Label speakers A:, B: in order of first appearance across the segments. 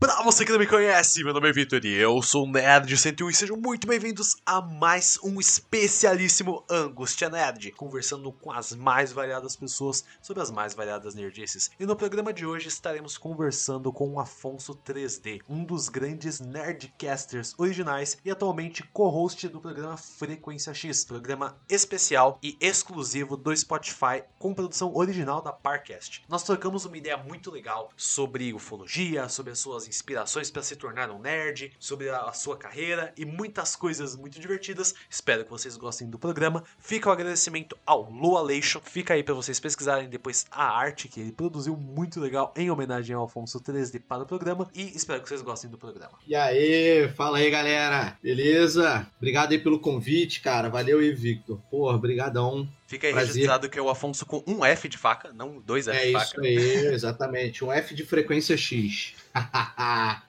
A: Pra você que não me conhece, meu nome é Vitor e eu sou o Nerd101 e sejam muito bem-vindos a mais um especialíssimo Angústia Nerd, conversando com as mais variadas pessoas sobre as mais variadas nerdices. E no programa de hoje estaremos conversando com o Afonso 3D, um dos grandes nerdcasters originais e atualmente co-host do programa Frequência X, programa especial e exclusivo do Spotify com produção original da Parcast. Nós trocamos uma ideia muito legal sobre ufologia, sobre as suas inspirações para se tornar um nerd, sobre a sua carreira e muitas coisas muito divertidas. Espero que vocês gostem do programa. Fica o agradecimento ao Lua Leixo. Fica aí para vocês pesquisarem depois a arte que ele produziu muito legal em homenagem ao Alfonso 3D para o programa e espero que vocês gostem do programa.
B: E aí, fala aí, galera. Beleza? Obrigado aí pelo convite, cara. Valeu aí, Victor. Porra, brigadão.
A: Fica aí
B: Prazer.
A: registrado que é o Afonso com um F de faca, não dois F
B: É
A: de
B: isso
A: faca.
B: aí, exatamente. Um F de frequência X.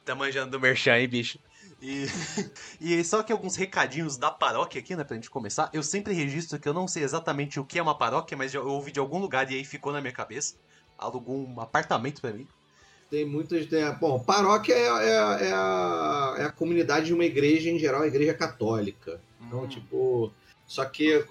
A: Tá manjando do merchan aí, bicho. E, e só que alguns recadinhos da paróquia aqui, né, pra gente começar. Eu sempre registro que eu não sei exatamente o que é uma paróquia, mas eu ouvi de algum lugar e aí ficou na minha cabeça. Alugou um apartamento pra mim.
B: Tem muitas. Tem, bom, paróquia é, é- é a, é a comunidade de uma igreja, em geral, a igreja católica. Então,
A: Hum.
B: tipo. Só que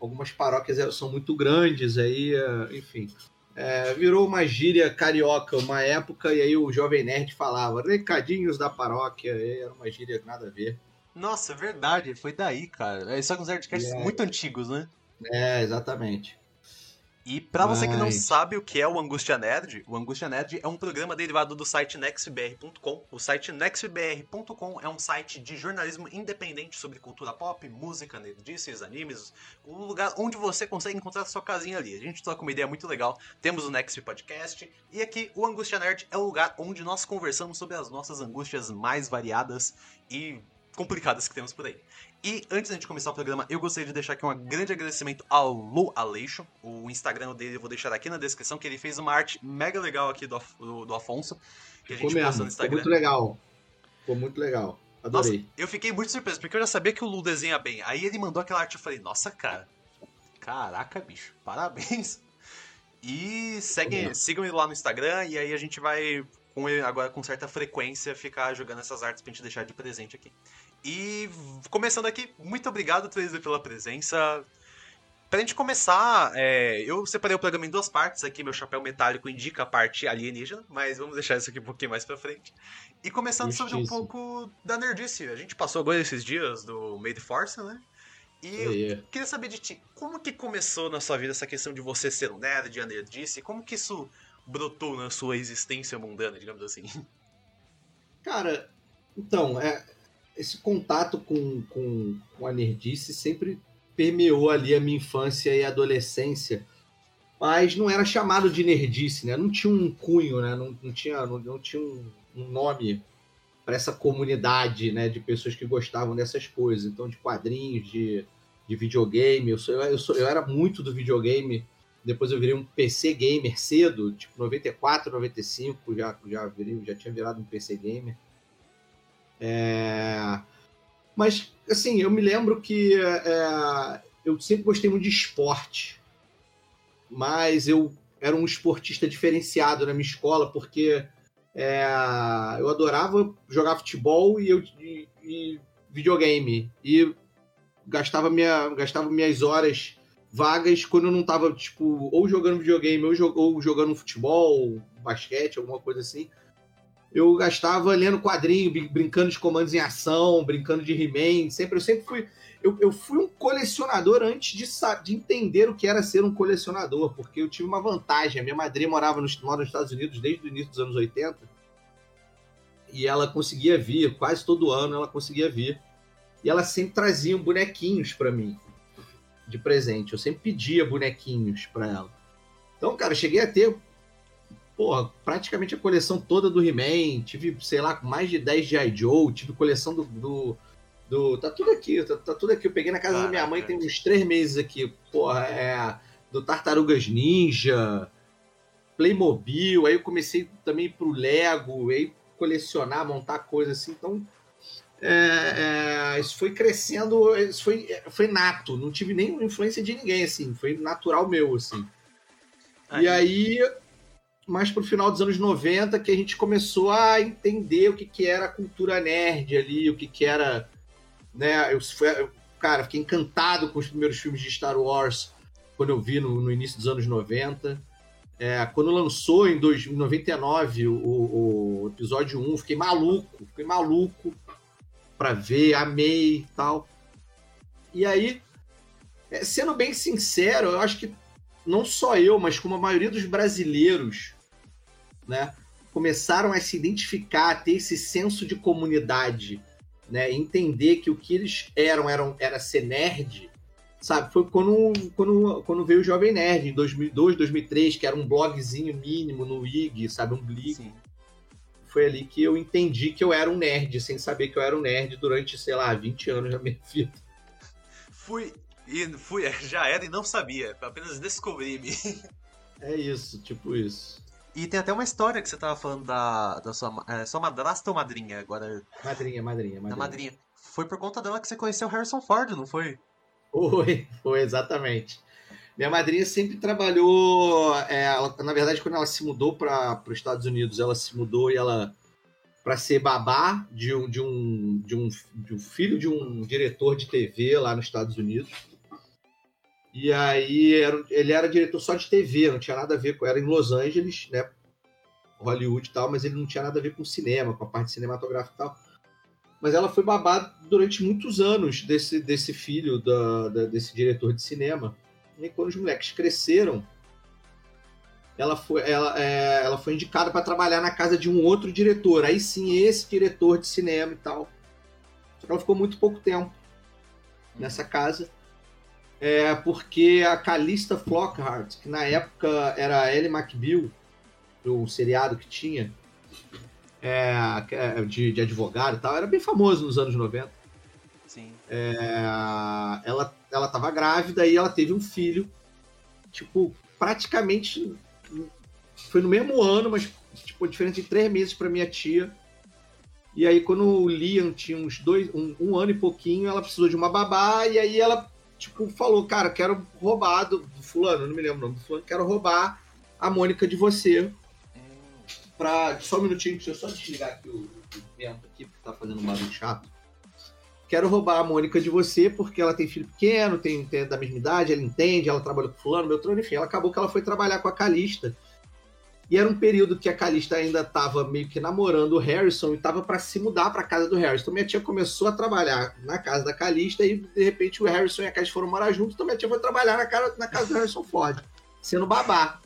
B: algumas paróquias são muito grandes, aí, é, enfim. É, virou uma gíria carioca uma época, e aí o Jovem Nerd falava recadinhos da paróquia, era uma gíria nada a ver.
A: Nossa, é verdade, foi daí, cara. É só com os nerdcasts
B: É.
A: muito antigos, né?
B: É, exatamente.
A: E pra você que não sabe o que é o Angústia Nerd, o Angústia Nerd é um programa derivado do site nextbr.com. O site nextbr.com é um site de jornalismo independente sobre cultura pop, música, nerdices, animes, um lugar onde você consegue encontrar sua casinha ali. A gente troca uma ideia muito legal. Temos o Next Podcast e aqui o Angústia Nerd é o lugar onde nós conversamos sobre as nossas angústias mais variadas e complicadas que temos por aí. E antes da gente começar o programa, eu gostaria de deixar aqui um grande agradecimento ao Lu Aleixo. O Instagram dele eu vou deixar aqui na descrição, que ele fez uma arte mega legal aqui do, do, do Afonso, que a
B: Ficou
A: gente postou
B: mesmo.
A: no
B: Ficou
A: Instagram.
B: muito legal. Ficou muito legal.
A: Nossa,
B: Adorei.
A: eu fiquei muito surpreso, porque eu já sabia que o Lu desenha bem. Aí ele mandou aquela arte e eu falei, nossa, cara. Caraca, bicho, parabéns. E segue,
B: Obrigado.
A: sigam ele lá no Instagram, e aí a gente vai, com ele, agora com certa frequência, ficar jogando essas artes pra gente deixar de presente aqui. E começando aqui, muito obrigado, Teresa, pela presença. Pra gente começar, é, eu separei o programa em duas partes aqui, meu chapéu metálico indica a parte alienígena, mas vamos deixar isso aqui um pouquinho mais pra frente. E começando sobre um pouco da nerdice. A gente passou agora esses dias do Made Force, né? E eu
B: Aí,
A: queria saber de ti, como que começou na sua vida essa questão de você ser um nerd, a nerdice? Como que isso brotou na sua existência mundana, digamos assim?
B: Cara, então, é, esse contato com, com, com a nerdice sempre permeou ali a minha infância e adolescência, mas não era chamado de nerdice, né? Não tinha um cunho, né? Não, não tinha, não, não tinha um, um nome para essa comunidade, né? De pessoas que gostavam dessas coisas, então de quadrinhos, de, de videogame. Eu, sou, eu, sou, eu era muito do videogame. Depois eu virei um PC gamer cedo, tipo 94, 95, já, já, virei, já tinha virado um PC gamer. É... Mas, assim, eu me lembro que é, eu sempre gostei muito de esporte, mas eu era um esportista diferenciado na minha escola, porque é, eu adorava jogar futebol e, eu, e, videogame, e gastava, minha, gastava minhas horas vagas quando eu não tava, tipo, ou jogando videogame ou jogando futebol, basquete, alguma coisa assim. Eu gastava lendo quadrinho, brin- brincando de comandos em ação, brincando de He-Man. Sempre, eu sempre fui. Eu, eu fui um colecionador antes de, de entender o que era ser um colecionador, porque eu tive uma vantagem. A minha madrinha morava nos, mora nos Estados Unidos desde o início dos anos 80 e ela conseguia vir, quase todo ano ela conseguia vir. E ela sempre trazia bonequinhos para mim de presente. Eu sempre pedia bonequinhos para ela. Então, cara, eu cheguei a ter porra, praticamente a coleção toda do He-Man. Tive, sei lá, mais de 10 de I. Joe. Tive coleção do, do, do- Tá tudo aqui, tá, tá tudo aqui. Eu peguei na casa da minha mãe tem uns três meses aqui. Porra, é. Do Tartarugas Ninja. Playmobil, aí eu comecei também pro Lego, aí colecionar, montar coisas assim, então é, é, isso foi crescendo, isso foi, foi nato, não tive nenhuma influência de ninguém, assim, foi natural meu, assim. Aí. E aí, mais pro final dos anos 90, que a gente começou a entender o que, que era a cultura nerd ali, o que, que era, né, eu, foi, cara, fiquei encantado com os primeiros filmes de Star Wars, quando eu vi no, no início dos anos 90. É, quando lançou em 1999 o, o, episódio 1, fiquei maluco, fiquei maluco para ver, amei e tal. E aí, é, sendo bem sincero, eu acho que não só eu, mas como a maioria dos brasileiros, né, começaram a se identificar, a ter esse senso de comunidade, né, entender que o que eles eram, eram era ser nerd, sabe? Foi quando, quando, quando veio o Jovem Nerd, em 2002, 2003, que era um blogzinho mínimo no IG, sabe? Um blog. Foi ali que eu entendi que eu era um nerd, sem saber que eu era um nerd durante, sei lá, 20 anos da minha vida.
A: Fui e fui, já era e não sabia, apenas descobri-me.
B: É isso, tipo isso.
A: E tem até uma história que você tava falando da, da sua, é, sua madrasta ou madrinha agora?
B: Madrinha, madrinha, madrinha.
A: Da madrinha. Foi por conta dela que você conheceu Harrison Ford, não foi?
B: Foi, foi exatamente. Minha madrinha sempre trabalhou. É, ela, na verdade, quando ela se mudou para os Estados Unidos, ela se mudou e ela para ser babá de um, de, um, de, um, de um filho de um diretor de TV lá nos Estados Unidos. E aí era, ele era diretor só de TV, não tinha nada a ver com. Era em Los Angeles, né? Hollywood e tal, mas ele não tinha nada a ver com cinema, com a parte cinematográfica e tal. Mas ela foi babá durante muitos anos desse, desse filho da, da, desse diretor de cinema. E quando os moleques cresceram, ela foi, ela, é, ela foi indicada para trabalhar na casa de um outro diretor. Aí sim, esse diretor de cinema e tal. Só que ela ficou muito pouco tempo nessa casa. É porque a Calista Flockhart, que na época era Ellie McBeal, o seriado que tinha, é, é, de, de advogado e tal, era bem famoso nos anos 90.
A: Sim.
B: É, ela, ela tava grávida e ela teve um filho, tipo, praticamente. Foi no mesmo ano, mas, tipo, diferente de três meses para minha tia. E aí, quando o Liam tinha uns dois, um, um, ano e pouquinho, ela precisou de uma babá, e aí ela, tipo, falou, cara, quero roubar do, do fulano, não me lembro o nome do fulano, quero roubar a Mônica de você. Pra. Só um minutinho, deixa eu só desligar aqui o, o vento aqui, porque tá fazendo um barulho chato quero roubar a Mônica de você porque ela tem filho pequeno, tem, tem da mesma idade, ela entende, ela trabalha com fulano, meu trono, enfim, ela acabou que ela foi trabalhar com a Calista. E era um período que a Calista ainda estava meio que namorando o Harrison e estava para se mudar para casa do Harrison. Então minha tia começou a trabalhar na casa da Calista e de repente o Harrison e a Calista foram morar juntos, então minha tia foi trabalhar na, casa, na casa do Harrison Ford, sendo babá.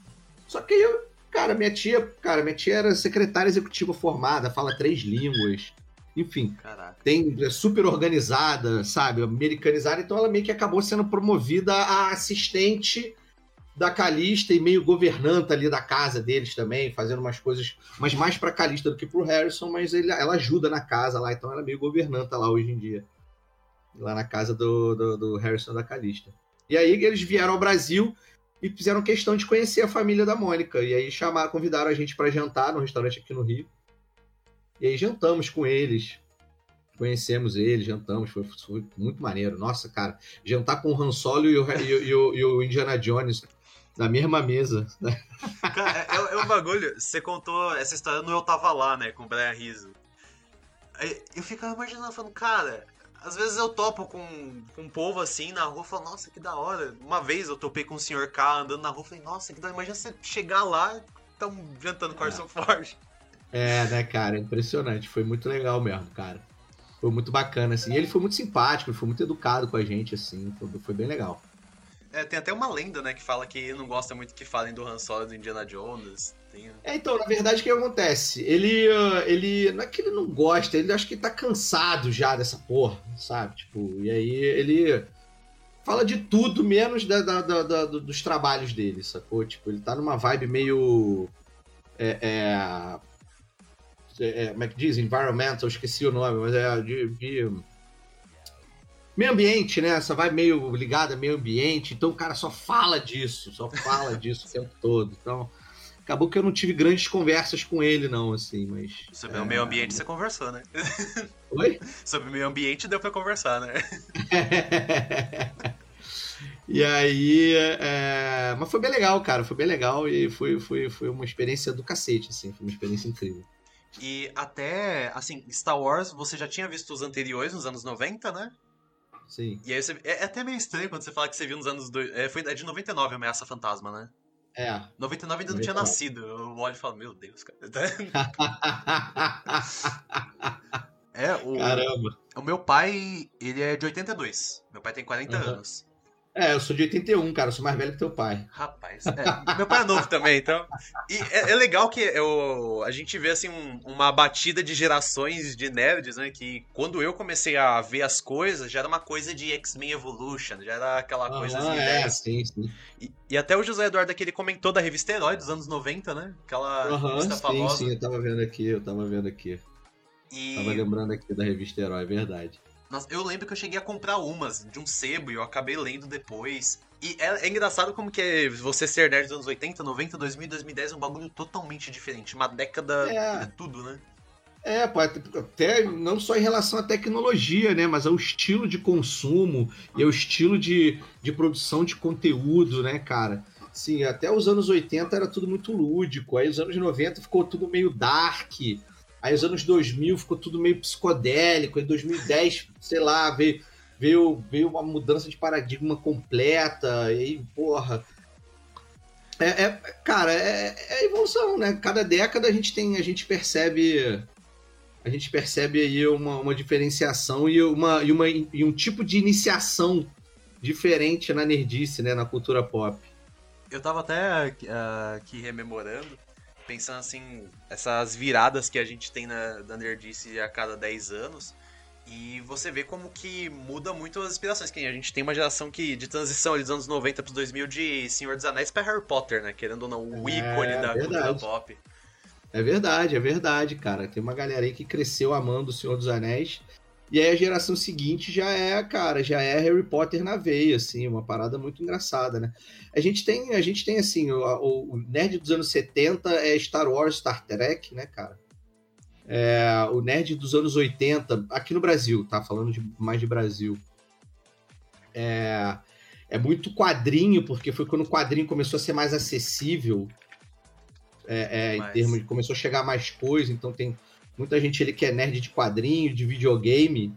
B: Só que eu, cara, minha tia, cara, minha tia era secretária executiva formada, fala três línguas enfim, Caraca. tem é super organizada, sabe, americanizada, então ela meio que acabou sendo promovida a assistente da Calista e meio governanta ali da casa deles também, fazendo umas coisas, mas mais para Calista do que pro Harrison, mas ele, ela ajuda na casa lá, então ela é meio governanta lá hoje em dia, lá na casa do, do, do Harrison da Calista. E aí eles vieram ao Brasil e fizeram questão de conhecer a família da Mônica, e aí chamaram, convidaram a gente para jantar no restaurante aqui no Rio. E aí jantamos com eles, conhecemos eles, jantamos, foi, foi, muito maneiro. Nossa, cara, jantar com o Han Solo e o, e, o, e o, Indiana Jones na mesma mesa. Né?
A: Cara, é, é, um bagulho. Você contou essa história no Eu Tava Lá, né, com o Brian Rizzo. Eu ficava imaginando, falando, cara, às vezes eu topo com, com um povo assim na rua, falo, nossa, que da hora. Uma vez eu topei com o senhor K andando na rua, falei, nossa, que da hora. Imagina você chegar lá e estão jantando com o é. Ford.
B: É, né, cara? Impressionante. Foi muito legal mesmo, cara. Foi muito bacana, assim. E ele foi muito simpático, ele foi muito educado com a gente, assim. Foi, foi bem legal.
A: É, tem até uma lenda, né, que fala que não gosta muito que falem do Han Solo do Indiana Jones. Tem...
B: É, então, na verdade, o que acontece? Ele, uh, ele. Não é que ele não gosta, ele acho que tá cansado já dessa porra, sabe? Tipo, e aí ele fala de tudo, menos da, da, da dos trabalhos dele, sacou? Tipo, ele tá numa vibe meio. É, é, é, como é que diz? Environmental, esqueci o nome, mas é de, de meio ambiente, né? Essa vai meio ligada meio ambiente, então o cara só fala disso, só fala disso o tempo todo. Então, acabou que eu não tive grandes conversas com ele, não, assim, mas.
A: Sobre é... o meio ambiente você conversou, né?
B: Oi?
A: Sobre o meio ambiente deu pra conversar, né?
B: e aí. É... Mas foi bem legal, cara. Foi bem legal e foi, foi, foi uma experiência do cacete, assim. Foi uma experiência incrível.
A: E até, assim, Star Wars, você já tinha visto os anteriores nos anos 90, né?
B: Sim.
A: E aí você, é, é, até meio estranho quando você fala que você viu nos anos. Do, é, foi é de 99 Ameaça Fantasma, né?
B: É.
A: 99 ainda não tinha nascido. Eu olho e falo, meu Deus, cara. é, o.
B: Caramba.
A: O meu pai, ele é de 82. Meu pai tem 40 uhum. anos.
B: É, eu sou de 81, cara, eu sou mais velho que teu pai.
A: Rapaz, é, meu pai é novo também, então. E é, é legal que eu, a gente vê assim um, uma batida de gerações de nerds, né? Que quando eu comecei a ver as coisas, já era uma coisa de X-Men Evolution, já era aquela ah, coisa assim.
B: É, sim, sim.
A: E, e, até o José Eduardo aqui ele comentou da revista Herói dos anos 90, né? Aquela
B: uhum,
A: revista
B: sim,
A: famosa.
B: Sim, eu tava vendo aqui, eu tava vendo aqui. E... Tava lembrando aqui da revista Herói, é verdade.
A: Nossa, eu lembro que eu cheguei a comprar umas de um sebo e eu acabei lendo depois. E é, é, engraçado como que é você ser nerd dos anos 80, 90, 2000 2010 é um bagulho totalmente diferente. Uma década é, é tudo, né?
B: É, pode, até não só em relação à tecnologia, né? Mas ao estilo de consumo e ao estilo de, de produção de conteúdo, né, cara? Sim, até os anos 80 era tudo muito lúdico. Aí os anos 90 ficou tudo meio dark. Aí os anos 2000 ficou tudo meio psicodélico. Em 2010, sei lá, veio, veio, veio uma mudança de paradigma completa. E porra. É, é cara, é, é, evolução, né? Cada década a gente tem, a gente percebe, a gente percebe aí uma, uma diferenciação e, uma, e, uma, e um tipo de iniciação diferente na nerdice, né? Na cultura pop.
A: Eu tava até uh, aqui rememorando pensando assim, essas viradas que a gente tem na, Nerdice a cada 10 anos. E você vê como que muda muito as inspirações. Que a gente tem uma geração que de transição dos anos 90 para 2000 de Senhor dos Anéis para Harry Potter, né? Querendo ou não, o é, ícone da verdade. cultura pop.
B: É verdade, é verdade, cara. Tem uma galera aí que cresceu amando o Senhor dos Anéis e aí a geração seguinte já é, cara, já é Harry Potter na veia, assim, uma parada muito engraçada, né? A gente tem, a gente tem assim, o, o nerd dos anos 70 é Star Wars, Star Trek, né, cara? É, o nerd dos anos 80, aqui no Brasil, tá? Falando de, mais de Brasil. É, é muito quadrinho, porque foi quando o quadrinho começou a ser mais acessível. É, é, em termos de começou a chegar mais coisa, então tem Muita gente ele que é nerd de quadrinho, de videogame,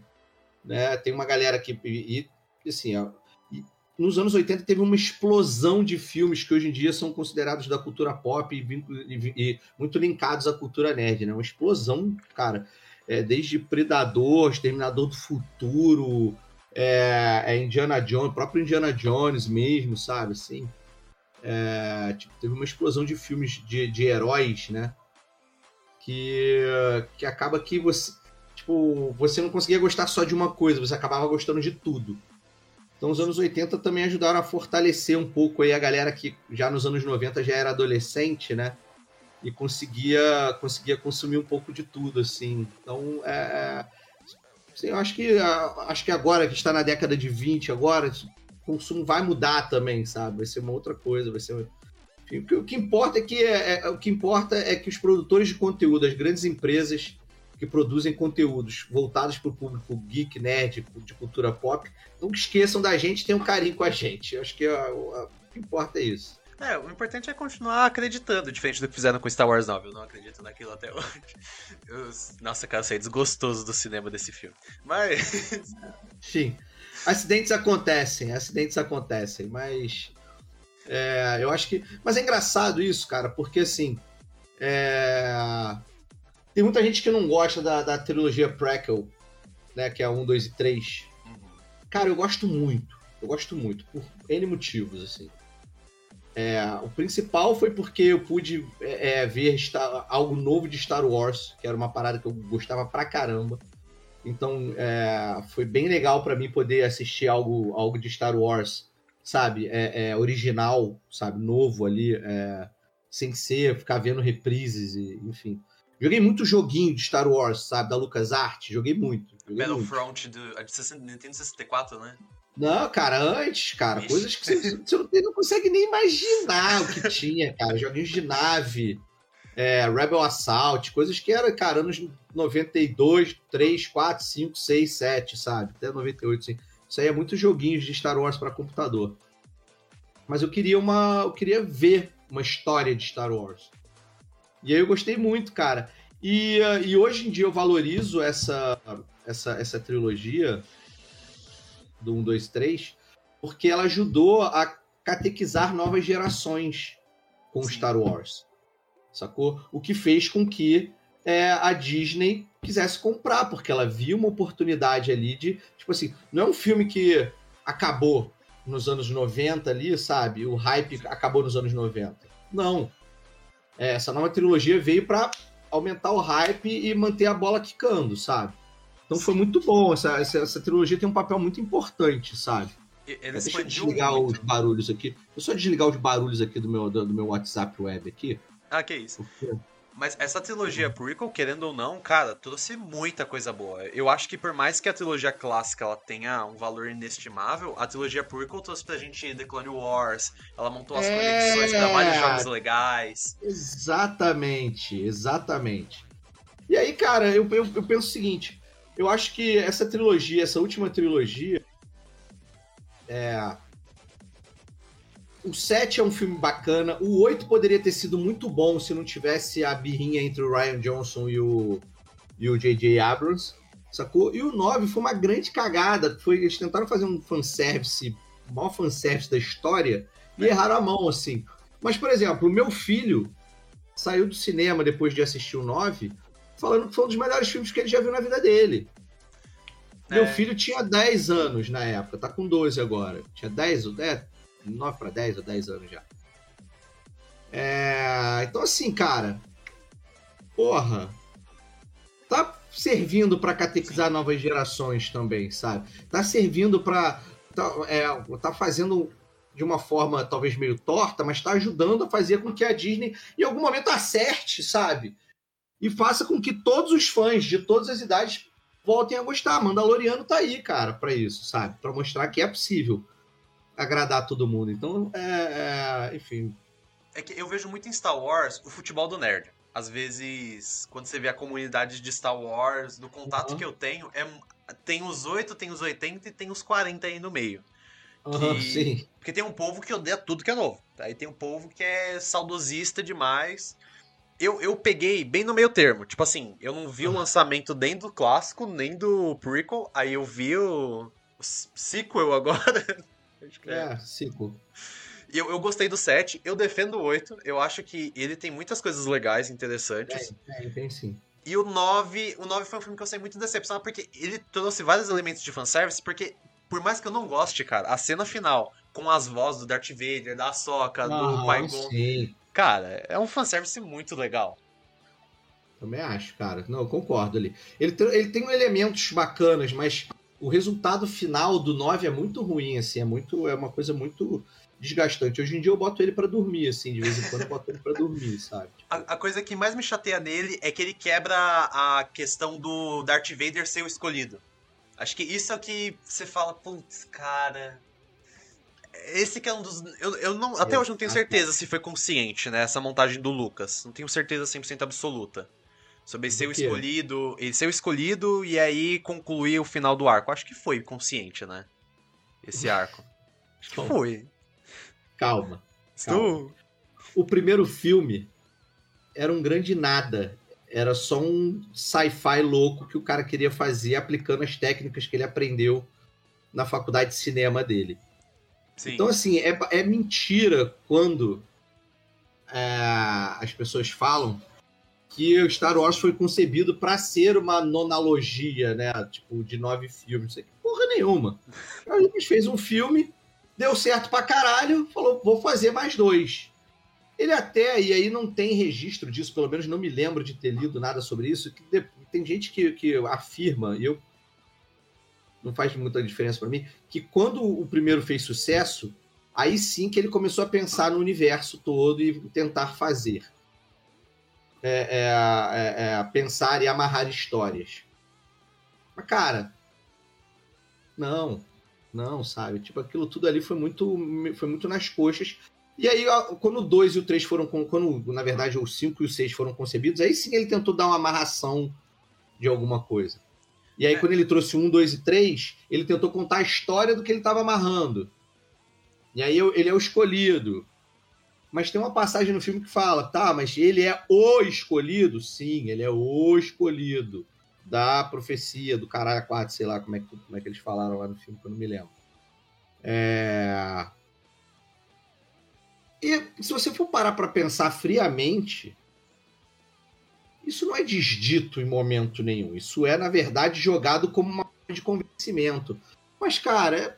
B: né? Tem uma galera que e, e assim, ó, e nos anos 80 teve uma explosão de filmes que hoje em dia são considerados da cultura pop e, e muito linkados à cultura nerd, né? Uma explosão, cara. É, desde Predador, Exterminador do Futuro, é, é Indiana Jones, próprio Indiana Jones mesmo, sabe? Assim, é, tipo, teve uma explosão de filmes de, de heróis, né? Que, que acaba que você, tipo, você não conseguia gostar só de uma coisa, você acabava gostando de tudo. Então os anos 80 também ajudaram a fortalecer um pouco aí a galera que já nos anos 90 já era adolescente, né? E conseguia, conseguia consumir um pouco de tudo, assim. Então, é, assim, eu acho que, acho que agora que está na década de 20, agora, o consumo vai mudar também, sabe? Vai ser uma outra coisa, vai ser o que importa é que é, é, o que importa é que os produtores de conteúdo, as grandes empresas que produzem conteúdos voltados para o público geek, nerd, de cultura pop, não esqueçam da gente, tenham um carinho com a gente. Eu acho que a, a, o que importa é isso.
A: É, o importante é continuar acreditando, diferente do que fizeram com Star Wars 9. Eu não acredito naquilo até hoje. Eu, nossa, cara, eu saí desgostoso do cinema desse filme. Mas.
B: Sim. Acidentes acontecem, acidentes acontecem, mas é, eu acho que. Mas é engraçado isso, cara, porque assim. É... Tem muita gente que não gosta da, da trilogia Prequel, né? Que é a 1, 2 e 3. Cara, eu gosto muito. Eu gosto muito, por N motivos, assim. É, o principal foi porque eu pude é, é ver Star, algo novo de Star Wars, que era uma parada que eu gostava pra caramba. Então, é, foi bem legal para mim poder assistir algo, algo de Star Wars sabe, é, é original, sabe, novo ali, é, sem ser ficar vendo reprises, e, enfim. Joguei muito joguinho de Star Wars, sabe? Da LucasArts. Joguei muito. Joguei
A: Battlefront do 60 Nintendo 64, né?
B: Não, cara, antes, cara,
A: Ixi.
B: coisas que você, você não, não consegue nem imaginar o que tinha, cara. Joguinhos de nave, é, Rebel Assault, coisas que eram, cara, anos 92, 3, 4, 5, 6, 7, sabe? Até 98, assim. Isso aí é muito joguinhos de Star Wars para computador. Mas eu queria uma. Eu queria ver uma história de Star Wars. E aí eu gostei muito, cara. E, uh, e hoje em dia eu valorizo essa, essa, essa trilogia do 1, 2, 3, porque ela ajudou a catequizar novas gerações com
A: Sim.
B: Star Wars. Sacou? O que fez com que é, a Disney quisesse comprar, porque ela viu uma oportunidade ali de. Tipo assim, não é um filme que acabou nos anos 90 ali, sabe? O hype acabou nos anos 90. Não. É, essa nova trilogia veio para aumentar o hype e manter a bola quicando, sabe? Então foi muito bom. Essa, essa, essa trilogia tem um papel muito importante, sabe?
A: Ele
B: Deixa eu desligar
A: muito.
B: os barulhos aqui. Deixa eu só desligar os barulhos aqui do meu, do, do meu WhatsApp web aqui.
A: Ah, que isso.
B: porque-
A: Mas essa trilogia prequel, querendo ou não, cara, trouxe muita coisa boa. Eu acho que por mais que a trilogia clássica ela tenha um valor inestimável, a trilogia prequel trouxe pra gente The Clone Wars, ela montou as
B: É.
A: conexões pra vários jogos legais.
B: Exatamente, exatamente. E aí, cara, eu, eu, eu penso o seguinte: eu acho que essa trilogia, essa última trilogia. É. O 7 é um filme bacana. O 8 poderia ter sido muito bom se não tivesse a birrinha entre o Ryan Johnson e o e o J.J. Abrams, sacou? E o 9 foi uma grande cagada. Foi, eles tentaram fazer um fanservice, o maior fanservice da história, e
A: É.
B: erraram a mão, assim. Mas, por exemplo, o meu filho saiu do cinema depois de assistir o 9, falando que foi um dos melhores filmes que ele já viu na vida dele. Meu
A: É.
B: filho tinha 10 anos na época, tá com 12 agora. Tinha 10 ou 10, 9 para 10 ou 10 anos já. É, então assim, cara, porra, tá servindo pra catequizar novas gerações também, sabe? Tá servindo pra tá, é, tá fazendo de uma forma talvez meio torta, mas tá ajudando a fazer com que a Disney em algum momento acerte, sabe? E faça com que todos os fãs de todas as idades voltem a gostar. Mandaloriano tá aí, cara, pra isso, sabe? Pra mostrar que é possível agradar todo mundo. Então, é, é, enfim,
A: É que eu vejo muito em Star Wars o futebol do nerd. Às vezes, quando você vê a comunidade de Star Wars, do contato
B: Uhum.
A: que eu tenho, é, tem os 8, tem os 80 e tem os 40 aí no meio.
B: aham,
A: Que-
B: sim.
A: Porque tem um povo que odeia tudo que é novo. Aí tem um povo que é saudosista demais. Eu, eu peguei bem no meio termo. Tipo assim, eu não vi o lançamento nem do clássico, nem do prequel. Aí eu vi o, o sequel agora. É.
B: Cinco.
A: E eu, eu gostei do 7, eu defendo o 8. Eu acho que ele tem muitas coisas legais, interessantes.
B: Tem, tem sim.
A: E o 9, o 9 foi um filme que eu saí muito decepcionado, porque ele trouxe vários elementos de fanservice, porque, por mais que eu não goste, cara, a cena final, com as vozes do Darth Vader, da Ahsoka, do
B: Aham,
A: Qui-Gon,
B: sim.
A: cara, é um fanservice muito legal.
B: Também acho, cara. Não, eu concordo ali. Ele tem, ele tem elementos bacanas, mas o resultado final do 9 é muito ruim, assim. É, muito, é uma coisa muito desgastante. Hoje em dia eu boto ele pra dormir, assim. De vez em quando eu boto ele pra dormir, sabe?
A: A, a coisa que mais me chateia nele é que ele quebra a questão do Darth Vader ser o escolhido. Acho que isso é o que você fala, putz, cara. Esse que é um dos. Eu, eu não, até hoje não tenho certeza se foi consciente, né? Essa montagem do Lucas. Não tenho certeza 100% absoluta. Sobre ser o escolhido. Ele ser o escolhido e aí concluir o final do arco. Acho que foi consciente, né? Esse arco. Acho que
B: Bom,
A: foi.
B: Calma.
A: Estou.
B: O primeiro filme era um grande nada. Era só um sci-fi louco que o cara queria fazer aplicando as técnicas que ele aprendeu na faculdade de cinema dele.
A: Sim.
B: Então, assim, é, é mentira quando é, as pessoas falam que o Star Wars foi concebido para ser uma nonalogia, né? Tipo, de nove filmes. Isso aqui, porra nenhuma. A fez um filme, deu certo pra caralho, falou, vou fazer mais dois. Ele até, e aí não tem registro disso, pelo menos não me lembro de ter lido nada sobre isso, que tem gente que, que afirma, e eu não faz muita diferença pra mim, que quando o primeiro fez sucesso, aí sim que ele começou a pensar no universo todo e tentar fazer. É, é, é, é pensar e amarrar histórias. Mas, cara, não, não, sabe? Tipo, aquilo tudo ali foi muito, foi muito nas coxas. E aí, quando o 2 e o 3 foram. Quando, na verdade, o 5 e o 6 foram concebidos, aí sim ele tentou dar uma amarração de alguma coisa. E aí, é. quando ele trouxe um, dois e três, ele tentou contar a história do que ele estava amarrando. E aí ele é o escolhido. Mas tem uma passagem no filme que fala, tá, mas ele é o escolhido? Sim, ele é o escolhido da profecia, do caralho 4, sei lá como é, que, como é que eles falaram lá no filme, que eu não me lembro. É... E se você for parar para pensar friamente, isso não é desdito em momento nenhum. Isso é, na verdade, jogado como uma de convencimento. Mas, cara, é,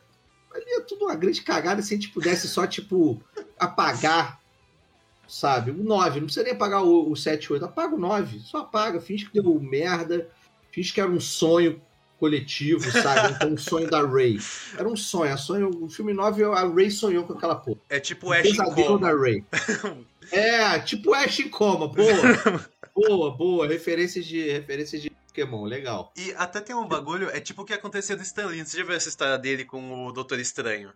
B: ali é tudo uma grande cagada se a gente pudesse só, tipo, apagar, sabe? O 9. Não precisa nem apagar o, o 7, 8. Apaga o 9. Só apaga. Finge que deu merda. Finge que era um sonho coletivo, sabe? Então, um sonho da Ray. Era um sonho. A sonho o filme 9, a Ray sonhou com aquela porra.
A: É tipo Ash coma.
B: da Ray. é, tipo Ash em coma. Boa. boa, boa. Referências de, referências de Pokémon. Legal.
A: E até tem um bagulho, é tipo o que aconteceu do Stanley. Você já viu essa história dele com o Doutor Estranho?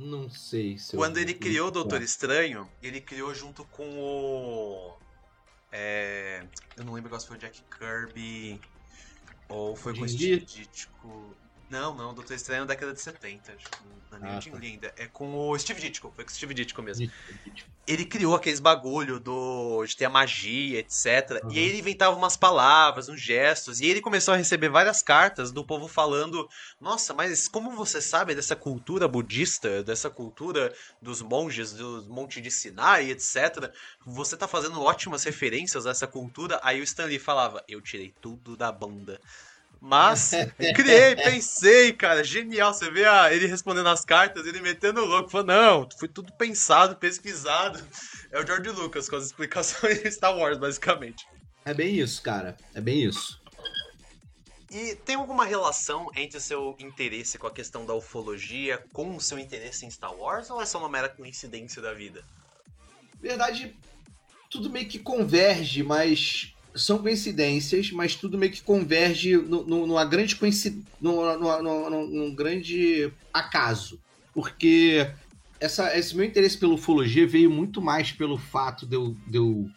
B: Não sei se
A: Quando ele criou o Doutor Estranho, ele criou junto com o... É... Eu não lembro qual foi o Jack Kirby... Ou foi com o Steve Ditko. Não, não, Doutor Estranho é da década de 70. Não é nem ah, tá. Linda. É com o Steve Ditko. Foi com o Steve Ditko mesmo. Ele criou aqueles bagulho do, de ter a magia, etc. Uhum. E aí ele inventava umas palavras, uns gestos. E ele começou a receber várias cartas do povo falando: Nossa, mas como você sabe dessa cultura budista, dessa cultura dos monges, do Monte de Sinai, etc. Você tá fazendo ótimas referências a essa cultura. Aí o Stanley falava: Eu tirei tudo da banda. Mas criei, pensei, cara, genial. Você vê a, ele respondendo as cartas, ele metendo louco. Falou, não, foi tudo pensado, pesquisado. É o George Lucas com as explicações de Star Wars, basicamente.
B: É bem isso, cara. É bem isso.
A: E tem alguma relação entre o seu interesse com a questão da ufologia com o seu interesse em Star Wars ou é só uma mera coincidência da vida?
B: Verdade, tudo meio que converge, mas são coincidências, mas tudo meio que converge no, no, numa grande coincidência, num grande acaso. Porque essa, esse meu interesse pela ufologia veio muito mais pelo fato de eu, de eu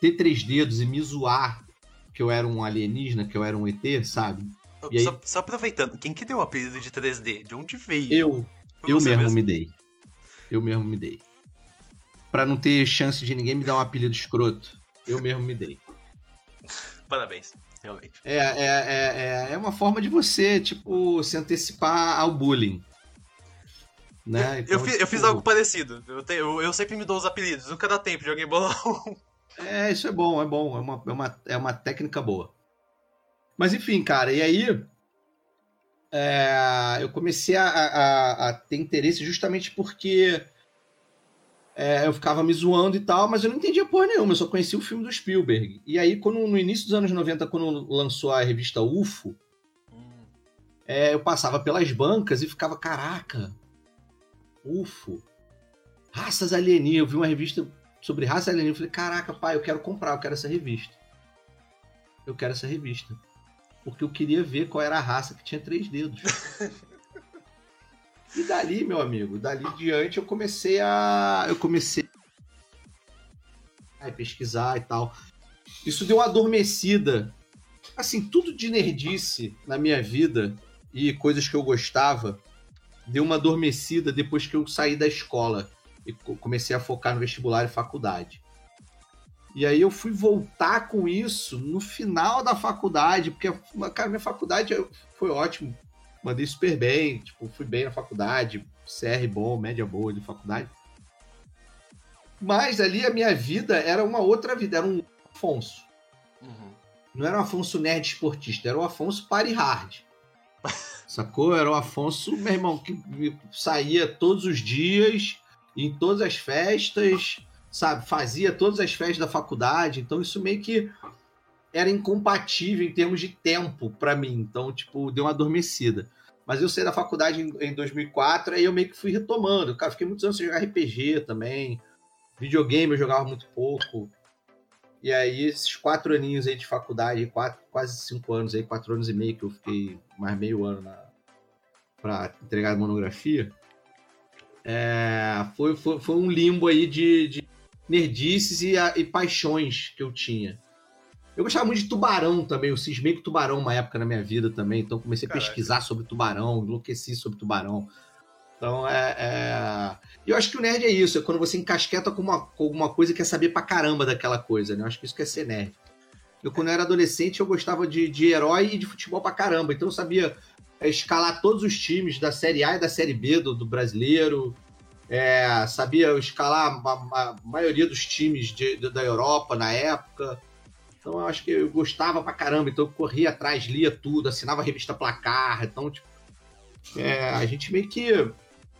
B: ter três dedos e me zoar que eu era um alienígena, que eu era um ET, sabe?
A: E só, aí... só aproveitando, quem que deu o apelido de 3D? De onde veio?
B: Eu. Foi eu mesmo, mesmo me dei. Eu mesmo me dei. Pra não ter chance de ninguém me dar um apelido escroto, eu mesmo me dei.
A: Parabéns, realmente.
B: É, é, é, é, é uma forma de você, tipo, se antecipar ao bullying. Né?
A: Então, eu, fiz, tipo... eu fiz algo parecido. Eu, te, eu, eu, sempre me dou os apelidos, nunca dá tempo de alguém bolar um.
B: É, isso é bom, é bom. É uma, é uma, é uma técnica boa. Mas enfim, cara, e aí. É, eu comecei a, a, a ter interesse justamente porque é, eu ficava me zoando e tal, mas eu não entendia porra nenhuma, eu só conhecia o filme do Spielberg. E aí, quando, no início dos anos 90, quando lançou a revista UFO, é, eu passava pelas bancas e ficava, caraca, UFO, raças alienígenas. Eu vi uma revista sobre raças alienígenas, falei, caraca, pai, eu quero comprar, eu quero essa revista. Eu quero essa revista. Porque eu queria ver qual era a raça que tinha três dedos. E dali, meu amigo, dali diante eu comecei a. Eu comecei a pesquisar e tal. Isso deu uma adormecida. Assim, tudo de nerdice na minha vida e coisas que eu gostava deu uma adormecida depois que eu saí da escola e comecei a focar no vestibular e faculdade. E aí eu fui voltar com isso no final da faculdade, porque, cara, minha faculdade foi ótimo mandei super bem, tipo, fui bem na faculdade, CR bom, média boa de faculdade. Mas ali a minha vida era uma outra vida, era um Afonso. Uhum. Não era um Afonso nerd esportista, era um Afonso party hard. Sacou? Era um Afonso, meu irmão, que saía todos os dias, em todas as festas, sabe? Fazia todas as festas da faculdade. Então isso meio que era incompatível em termos de tempo para mim. Então, tipo, deu uma adormecida. Mas eu saí da faculdade em, em 2004, aí eu meio que fui retomando. Cara, fiquei muitos anos sem jogar RPG também. Videogame eu jogava muito pouco. E aí, esses quatro aninhos aí de faculdade, quatro, quase cinco anos aí, quatro anos e meio que eu fiquei mais meio ano na, pra entregar a monografia, é, foi, foi, foi um limbo aí de, de nerdices e, e paixões que eu tinha. Eu gostava muito de tubarão também, eu cismei com tubarão uma época na minha vida também, então comecei a pesquisar sobre tubarão, enlouqueci sobre tubarão. Então é, é, Eu acho que o nerd é isso, é quando você encasqueta com, uma, com alguma coisa e quer saber pra caramba daquela coisa, né? Eu acho que isso quer ser nerd. Eu, quando eu era adolescente, eu gostava de, de herói e de futebol pra caramba, então eu sabia é, escalar todos os times da Série A e da Série B do, do brasileiro. É, sabia escalar a, a, maioria dos times de, de, da Europa na época. Então eu acho que eu gostava pra caramba, então eu corria atrás, lia tudo, assinava a revista Placar, então, tipo, é, a gente meio que,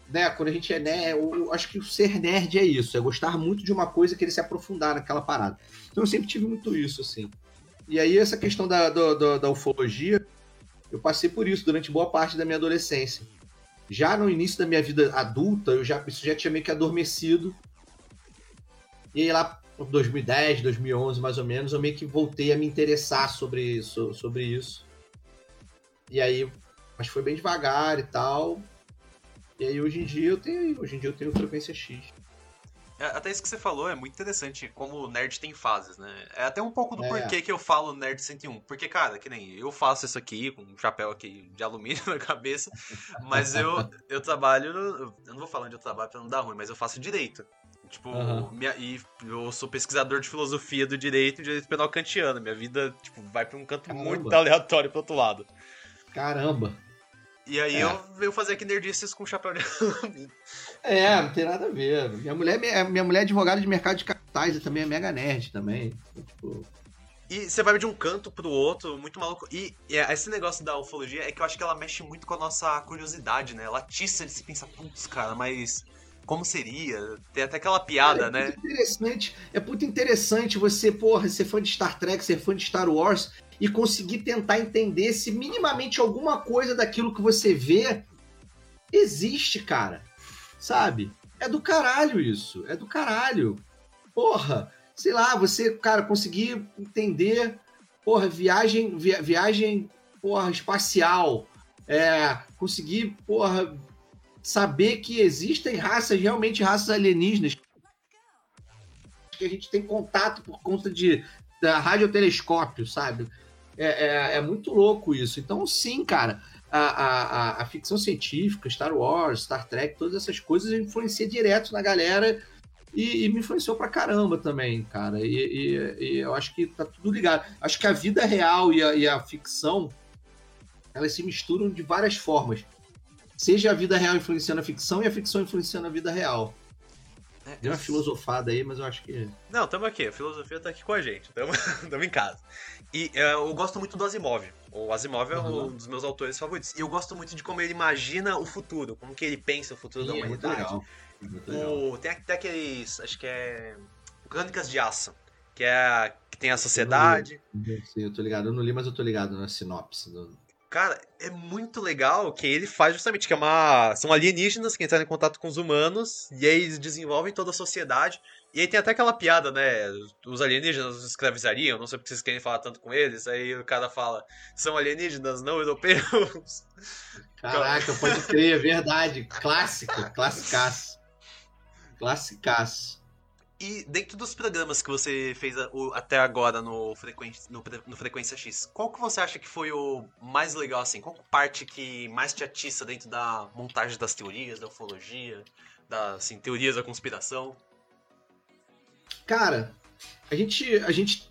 B: né, quando a gente é nerd, eu acho que o ser nerd é isso, é gostar muito de uma coisa e querer se aprofundar naquela parada. Então eu sempre tive muito isso, assim. E aí essa questão da, da, da, da ufologia, eu passei por isso durante boa parte da minha adolescência. Já no início da minha vida adulta, eu já, isso já tinha meio que adormecido. E aí lá 2010, 2011 mais ou menos, eu meio que voltei a me interessar sobre isso, sobre isso. E aí, mas foi bem devagar e tal. E aí hoje em dia eu tenho, hoje em dia eu tenho frequência X.
A: É, até isso que você falou é muito interessante, como o nerd tem fases, né? É até um pouco do é. porquê que eu falo Nerd 101. Porque, cara, que nem eu faço isso aqui, com um chapéu aqui de alumínio na cabeça, mas eu, eu trabalho. Eu não vou falar onde eu trabalho pra não dar ruim, mas eu faço direito. Tipo, uhum. minha, e eu sou pesquisador de filosofia do direito e direito penal kantiano. Minha vida, tipo, vai pra um canto Caramba. muito aleatório pro outro lado.
B: Caramba!
A: E aí é. eu venho fazer aqui nerdices com chapéu de.
B: É, não tem nada a ver. Minha mulher, é, minha mulher é advogada de mercado de capitais e também é mega nerd também. Tipo...
A: E você vai de um canto pro outro, muito maluco. E, e, esse negócio da ufologia é que eu acho que ela mexe muito com a nossa curiosidade, né? Ela atiça de se pensar, putz, cara, mas como seria. Tem até aquela piada, é, né?
B: Interessante, é muito interessante você, porra, ser fã de Star Trek, ser fã de Star Wars e conseguir tentar entender se minimamente alguma coisa daquilo que você vê existe, cara. Sabe? É do caralho isso. É do caralho. Porra, sei lá, você, cara, conseguir entender, porra, viagem, via, viagem, porra, espacial. É, conseguir, porra, saber que existem raças, realmente raças alienígenas, que a gente tem contato por conta de da radiotelescópio, sabe? É, é, é muito louco isso. Então, sim, cara, a, a, a, ficção científica, Star Wars, Star Trek, todas essas coisas influencia direto na galera e, e me influenciou pra caramba também, cara. E, e, e, eu acho que tá tudo ligado. Acho que a vida real e a, a ficção elas se misturam de várias formas seja a vida real influenciando a ficção e a ficção influenciando a vida real. É, Deu uma filosofada aí, mas eu acho que.
A: Não, tamo aqui, a filosofia tá aqui com a gente, tamo, tamo em casa. E é, eu gosto muito do Asimov. O Asimov é uhum. um dos meus autores favoritos. E eu gosto muito de como ele imagina o futuro, como que ele pensa o futuro Sim, da humanidade. É muito legal. Legal. O, tem até aqueles. Acho que é. Crônicas de Aço. Que é. Que tem a sociedade.
B: Sim, eu tô ligado. Eu não li, mas eu tô ligado na sinopse. Do...
A: Cara, é muito legal que ele faz justamente, que é uma. São alienígenas que entraram em contato com os humanos, e aí eles desenvolvem toda a sociedade. E aí tem até aquela piada, né? Os alienígenas os escravizariam, não sei porque vocês querem falar tanto com eles. Aí o cara fala, são alienígenas não europeus.
B: Caraca, pode crer, é verdade. Clássico, classicaço. Classicaço.
A: E dentro dos programas que você fez até agora no Frequência, no, no, Frequência X, qual que você acha que foi o mais legal, assim? Qual parte que mais te atiça dentro da montagem das teorias, da ufologia, das assim, teorias da conspiração?
B: Cara, a gente, a gente,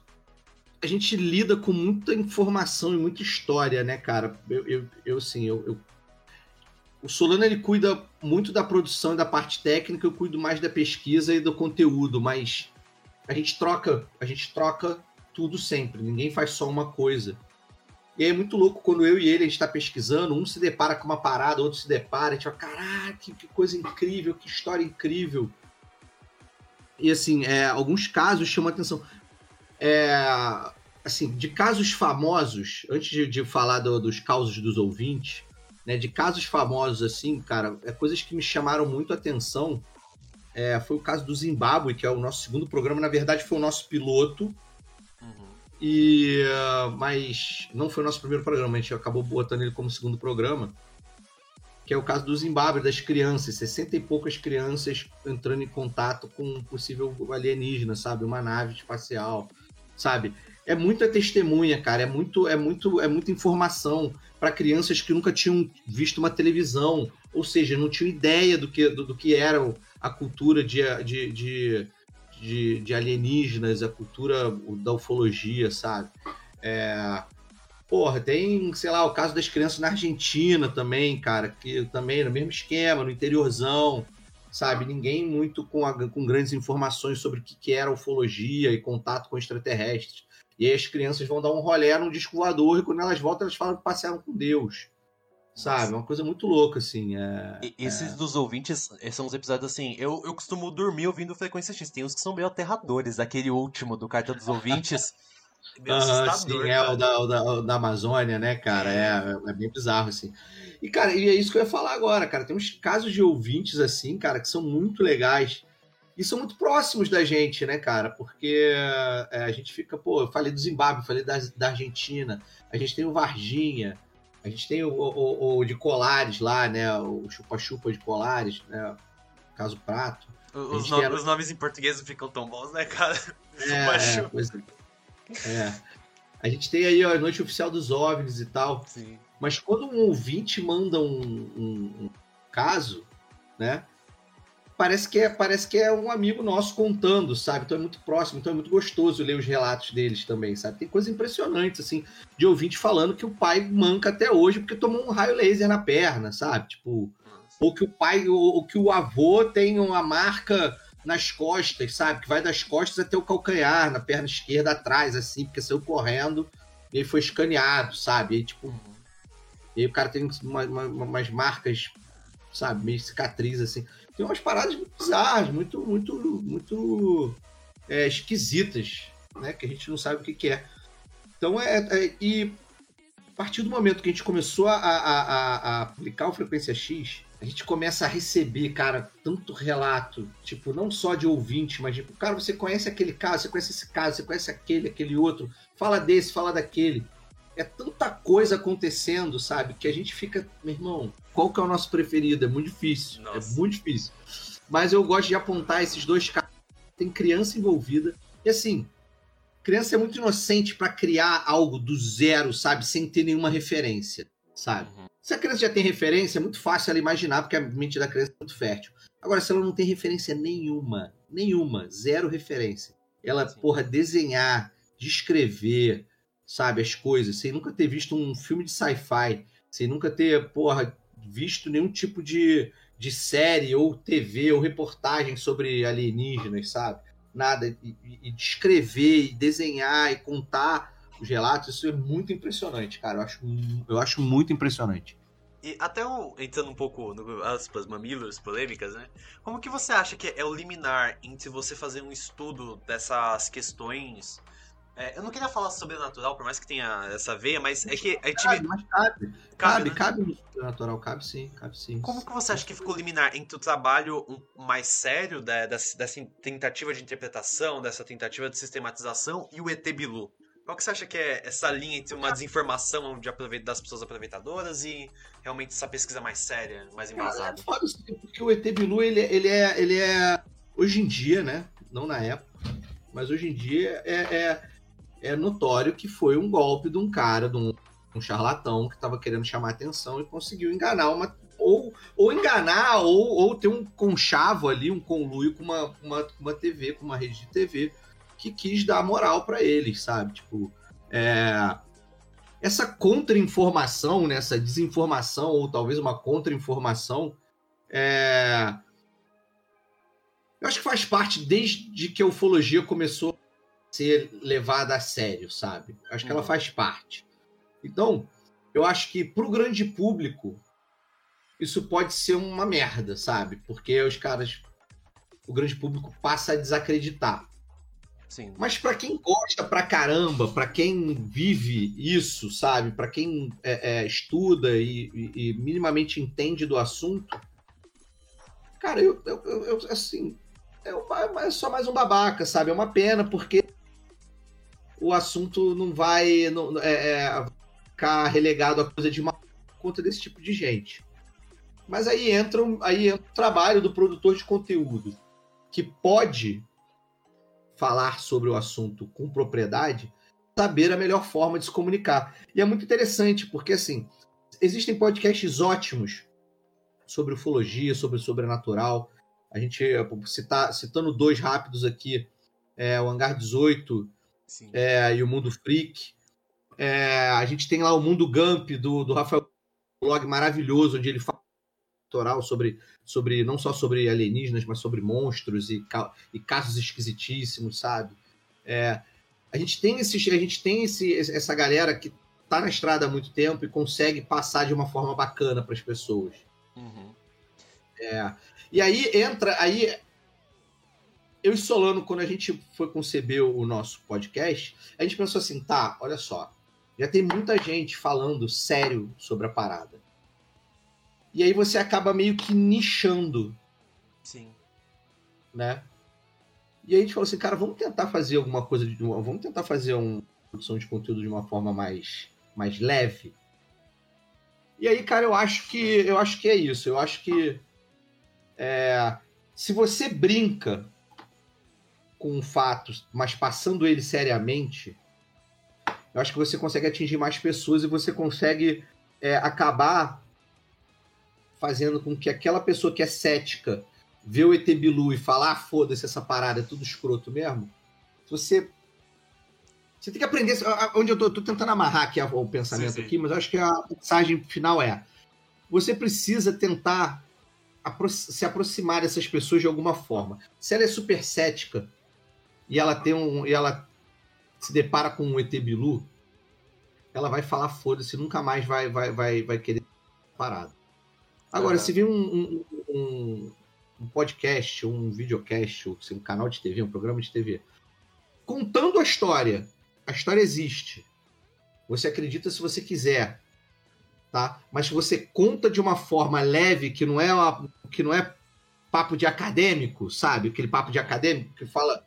B: a gente lida com muita informação e muita história, né, cara? Eu, eu, eu assim, eu, eu o Solano ele cuida muito da produção e da parte técnica, eu cuido mais da pesquisa e do conteúdo, mas a gente troca, a gente troca tudo sempre, ninguém faz só uma coisa. E é muito louco quando eu e ele a gente está pesquisando, um se depara com uma parada, outro se depara, a gente fala, caraca, que coisa incrível, que história incrível. E assim, é, alguns casos chamam a atenção. É, assim, de casos famosos, antes de, de falar do, dos causos dos ouvintes, né, de casos famosos assim, cara, é coisas que me chamaram muito a atenção. É, foi o caso do Zimbábue, que é o nosso segundo programa, na verdade foi o nosso piloto, Uhum. E, uh, mas não foi o nosso primeiro programa, a gente acabou botando ele como segundo programa, que é o caso do Zimbábue, das crianças, 60 e poucas crianças entrando em contato com um possível alienígena, sabe? Uma nave espacial, sabe? É muita testemunha, cara, é muito, é muito, é muita informação para crianças que nunca tinham visto uma televisão, ou seja, não tinham ideia do que, do, do que era a cultura de, de, de, de, de alienígenas, a cultura da ufologia, sabe? É, Porra, tem, sei lá, o caso das crianças na Argentina também, cara, que também no mesmo esquema, no interiorzão, sabe? Ninguém muito com, a, com grandes informações sobre o que, que era ufologia e contato com extraterrestres. E aí as crianças vão dar um rolé num disco voador e quando elas voltam, elas falam que passearam com Deus. Sabe? Uma coisa muito louca, assim. É,
C: e, esses é... dos ouvintes são os episódios assim. Eu, eu costumo dormir ouvindo Frequência X. Tem uns que são meio aterradores. Aquele último do Carta dos Ouvintes.
B: Ah, sim, é o da, o da, o da, Amazônia, né, cara? É, é bem bizarro, assim. E, cara, e é isso que eu ia falar agora, cara. Tem uns casos de ouvintes, assim, cara, que são muito legais e são muito próximos da gente, né, cara? Porque é, a gente fica, pô, eu falei do Zimbábue, falei da, da Argentina, a gente tem o Varginha, a gente tem o, o, o de Colares lá, né? O chupa-chupa de Colares, né? Caso Prato.
C: Os, no, os nomes em português não ficam tão bons, né, cara?
B: É, é, é. A gente tem aí ó, a noite oficial dos OVNIs e tal. Sim. Mas quando um ouvinte manda um, um, um, caso, né? Parece que, é, parece que é um amigo nosso contando, sabe? Então é muito próximo, então é muito gostoso ler os relatos deles também, sabe? Tem coisas impressionantes, assim, de ouvinte falando que o pai manca até hoje porque tomou um raio laser na perna, sabe? Tipo, ou que o pai, ou, ou que o avô tem uma marca nas costas, sabe? Que vai das costas até o calcanhar, na perna esquerda atrás, assim, porque saiu correndo e foi escaneado, sabe? E, tipo, e aí o cara tem uma, uma, umas marcas, sabe, meio cicatriz, assim. Tem umas paradas muito bizarras, muito, muito, muito é, esquisitas, né? Que a gente não sabe o que, que é. Então, é, é, E a partir do momento que a gente começou a, a, a, a aplicar o Frequência X, a gente começa a receber, cara, tanto relato, tipo, não só de ouvinte, mas tipo, cara, você conhece aquele caso, você conhece esse caso, você conhece aquele, aquele outro, fala desse, fala daquele. É tanta coisa acontecendo, sabe, que a gente fica, meu irmão, qual que é o nosso preferido? É muito difícil. É Nossa. É muito difícil. Mas eu gosto de apontar esses dois casos. Tem criança envolvida. E assim, criança é muito inocente para criar algo do zero, sabe, sem ter nenhuma referência, sabe? Uhum. Se a criança já tem referência, é muito fácil ela imaginar, porque a mente da criança é muito fértil. Agora, se ela não tem referência nenhuma, nenhuma, zero referência, ela, Sim. porra, desenhar, descrever, sabe, as coisas, sem nunca ter visto um filme de sci-fi, sem nunca ter, porra, visto nenhum tipo de, de série ou TV ou reportagem sobre alienígenas, sabe? Nada. E, e descrever, e desenhar, e contar os relatos, isso é muito impressionante, cara. Eu acho, eu acho muito impressionante.
C: E até entrando um pouco no aspas, mamilos, polêmicas, né? Como que você acha que é o liminar entre você fazer um estudo dessas questões? É, eu não queria falar sobrenatural, por mais que tenha essa veia, mas é que a gente.
B: Cabe, mas cabe. Cabe, cabe, né? cabe no sobrenatural, cabe sim, cabe sim.
C: Como que você acha que ficou liminar entre o trabalho mais sério da, dessa, dessa tentativa de interpretação, dessa tentativa de sistematização e o ET Bilu? Qual que você acha que é essa linha entre uma desinformação de aproveita, das pessoas aproveitadoras e realmente essa pesquisa mais séria, mais embasada?
B: Cara, é porque o ET Bilu, ele, ele, é, ele é. Hoje em dia, né? Não na época, mas hoje em dia é, é, é notório que foi um golpe de um cara, de um, um charlatão que estava querendo chamar atenção e conseguiu enganar uma. Ou, ou enganar, ou, ou ter um conchavo ali, um conluio com uma, uma, uma TV, com uma rede de TV que quis dar moral para eles, sabe? Tipo, é... essa contra-informação, né? essa desinformação, ou talvez uma contra-informação, é... eu acho que faz parte desde que a ufologia começou ser levada a sério, sabe? Acho que ela uhum. faz parte. Então, eu acho que para o grande público, isso pode ser uma merda, sabe? Porque os caras, o grande público passa a desacreditar. Sim. Mas para quem gosta pra caramba, para quem vive isso, sabe? Para quem é, é, estuda e, e, e, minimamente entende do assunto, cara, eu, eu, eu assim, é, uma, é só mais um babaca, sabe? É uma pena porque o assunto não vai não, é, é, ficar relegado a coisa de uma conta desse tipo de gente. Mas aí entra, aí entra o trabalho do produtor de conteúdo, que pode falar sobre o assunto com propriedade, saber a melhor forma de se comunicar. E é muito interessante, porque assim, existem podcasts ótimos sobre ufologia, sobre o sobrenatural. A gente, citar, citando dois rápidos aqui, é, o Hangar 18 é, e o Mundo Freak. É, a gente tem lá o Mundo Gump, do, do Rafael blog maravilhoso, onde ele fala sobre, sobre não só sobre alienígenas, mas sobre monstros e, e casos esquisitíssimos, sabe? É, a gente tem, esses, a gente tem esse, essa galera que tá na estrada há muito tempo e consegue passar de uma forma bacana para as pessoas. Uhum. É, e aí entra, aí eu e Solano, quando a gente foi conceber o nosso podcast, a gente pensou assim, tá, olha só, já tem muita gente falando sério sobre a parada. E aí você acaba meio que nichando.
A: Sim.
B: Né? E aí a gente falou assim, cara, vamos tentar fazer alguma coisa, de, vamos tentar fazer uma produção de conteúdo de uma forma mais, mais leve. E aí, cara, eu acho que eu acho que é isso. Eu acho que é, se você brinca com fatos, mas passando ele seriamente, eu acho que você consegue atingir mais pessoas e você consegue é, acabar fazendo com que aquela pessoa que é cética vê o ET Bilu e fala, ah, foda-se essa parada, é tudo escroto mesmo. Você. Você tem que aprender. Onde eu tô, tô tentando amarrar aqui o pensamento sim, sim. aqui, mas eu acho que a mensagem final é: você precisa tentar se aproximar dessas pessoas de alguma forma. Se ela é super cética e ela tem um. e ela se depara com um ET Bilu, ela vai falar foda-se, nunca mais vai, vai, vai, vai querer parada. Agora, uhum. se vir um, um, um, podcast, um videocast, um canal de TV, um programa de TV, contando a história, a história existe. Você acredita se você quiser, tá? Mas você conta de uma forma leve, que não é uma, que não é papo de acadêmico, sabe? Aquele papo de acadêmico que fala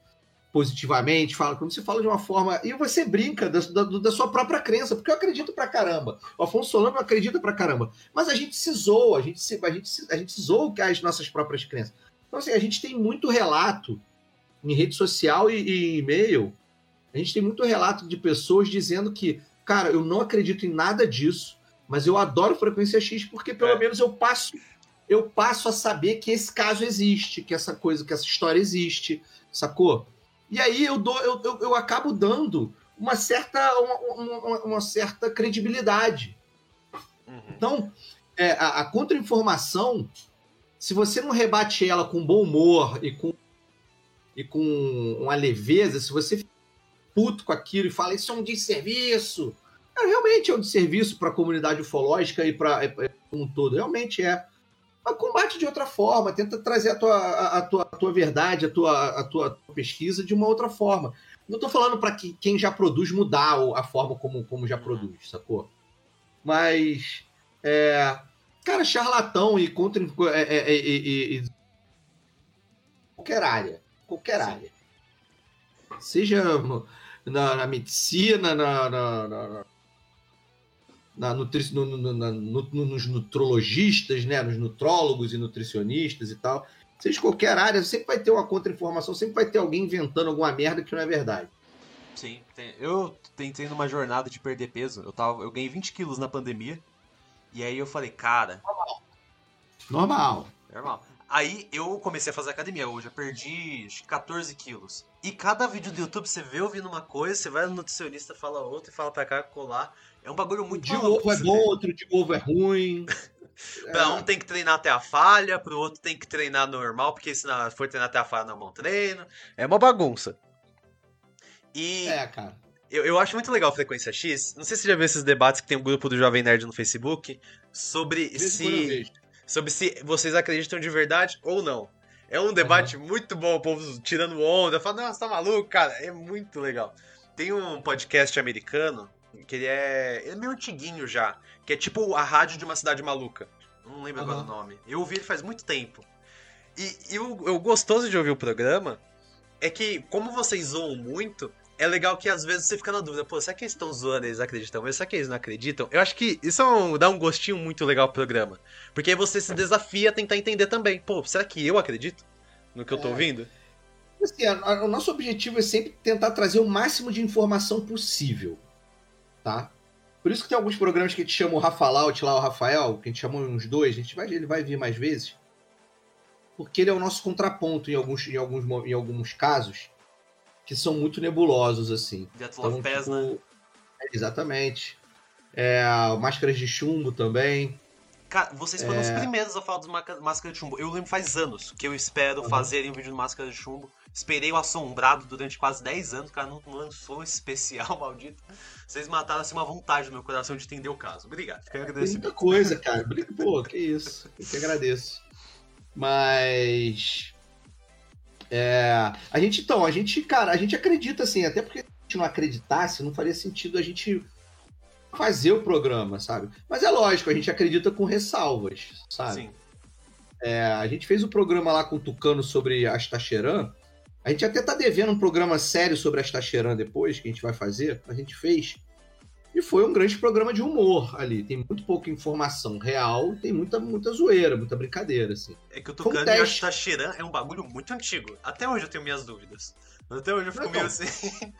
B: positivamente, fala, quando você fala de uma forma. E você brinca da, da, da, sua própria crença, porque eu acredito pra caramba. O Afonso Solano acredita pra caramba. Mas a gente se zoa, a gente se, a gente se, a gente se zoa as nossas próprias crenças. Então, assim, a gente tem muito relato em rede social e, e e-mail. A gente tem muito relato de pessoas dizendo que, cara, eu não acredito em nada disso, mas eu adoro frequência X porque pelo é. menos eu passo eu passo a saber que esse caso existe, que essa coisa, que essa história existe, sacou? E aí eu, dou, eu, eu, eu acabo dando uma certa, uma, uma, uma certa credibilidade. Uhum. Então, é, a, a contra-informação, se você não rebate ela com bom humor e com, e com uma leveza, se você fica puto com aquilo e fala isso é um desserviço, é, realmente é um desserviço para a comunidade ufológica e para como um todo, realmente é. Mas combate de outra forma, tenta trazer a tua, a, a tua, a tua verdade, a tua, a tua pesquisa de uma outra forma. Não estou falando para que quem já produz mudar a forma como, como já produz, sacou? Mas, é, cara, charlatão e contra. É, é, é, é qualquer área. Qualquer Sim. área. Seja na, na medicina, na, na, na na nutri, no, no, na, no, nos nutrologistas, né, nos nutrólogos e nutricionistas e tal. Seja qualquer área, sempre vai ter uma contra-informação, sempre vai ter alguém inventando alguma merda que não é verdade.
A: Sim, tem, eu tentei numa jornada de perder peso. Eu, tava, eu ganhei 20 quilos na pandemia. E aí eu falei, cara.
B: Normal. Normal.
A: Normal. Aí eu comecei a fazer academia. Hoje eu perdi 14 quilos. E cada vídeo do YouTube você vê ouvindo uma coisa, você vai no nutricionista, fala outra e fala pra cá colar. É um bagulho muito
B: De ovo é bom, outro de ovo é ruim.
A: pra um tem que treinar até a falha, pro outro tem que treinar normal, porque se não for treinar até a falha não é bom treino. É uma bagunça. E.
B: É, cara.
A: Eu, eu acho muito legal a Frequência X. Não sei se você já viu esses debates que tem um grupo do Jovem Nerd no Facebook sobre se. Sobre se vocês acreditam de verdade ou não. É um debate uhum. muito bom, o povo tirando onda, falando, nossa, tá maluco, cara. É muito legal. Tem um podcast americano que ele é. Ele é meio antiguinho já. Que é tipo a rádio de uma cidade maluca. Não lembro uhum. agora o nome. Eu ouvi ele faz muito tempo. E, e o, o gostoso de ouvir o programa é que, como vocês zoam muito, é legal que às vezes você fica na dúvida, pô, será que eles estão zoando, eles acreditam? Mas será que eles não acreditam? Eu acho que isso é um, dá um gostinho muito legal pro programa. Porque aí você se desafia a tentar entender também. Pô, será que eu acredito no que eu tô
B: É.
A: ouvindo?
B: Assim, a- a- o nosso objetivo é sempre tentar trazer o máximo de informação possível, tá? Por isso que tem alguns programas que a gente chama o Rafa Laut lá, o Rafael, que a gente chamou uns dois, a gente vai, ele vai vir mais vezes, porque ele é o nosso contraponto em alguns, em alguns, em alguns casos, que são muito nebulosos, assim. Então, tipo,
A: né?
B: é, Exatamente. É, Máscaras de Chumbo também.
A: Cara, vocês foram
B: É.
A: os primeiros a falar dos máscaras de chumbo. Eu lembro faz anos que eu espero
B: Uhum.
A: fazerem um vídeo de máscara de chumbo. Esperei o assombrado durante quase 10 anos, o cara não lançou esse especial, maldito. Vocês mataram assim uma vontade no meu coração de entender o caso. Obrigado. Fica agradecido.
B: muita coisa, cara. Pô, que isso. Eu que agradeço. Mas. É, a gente, então, a gente, cara, a gente acredita assim, até porque se a gente não acreditasse, não faria sentido a gente fazer o programa, sabe? Mas é lógico, a gente acredita com ressalvas, sabe?
A: Sim.
B: É, a gente fez o programa lá com o Tucano sobre Astacheran. A gente até tá devendo um programa sério sobre Astacheran depois, que a gente vai fazer. A gente fez. E foi um grande programa de humor ali. Tem muito pouca informação real, tem muita, muita zoeira, muita brincadeira, assim.
A: É que o Tucano e o
B: teste.
A: Tachiran é um bagulho muito antigo. Até hoje eu tenho minhas dúvidas. Até hoje eu fico
B: Não,
A: meio
B: não.
A: assim.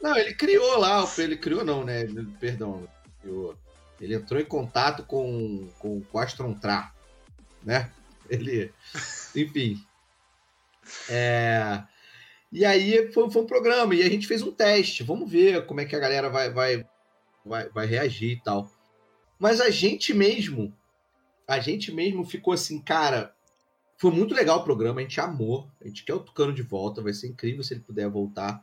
B: Não, ele criou lá, ele criou não, né? Ele- Perdão, criou. Ele entrou em contato com, com, com o Astrontrar, né? Ele, enfim. É, e aí foi, foi um programa, e a gente fez um teste. Vamos ver como é que a galera vai, vai, vai, vai reagir e tal. Mas a gente mesmo, a gente mesmo ficou assim, cara, foi muito legal o programa, a gente amou, a gente quer o Tucano de volta, vai ser incrível se ele puder voltar.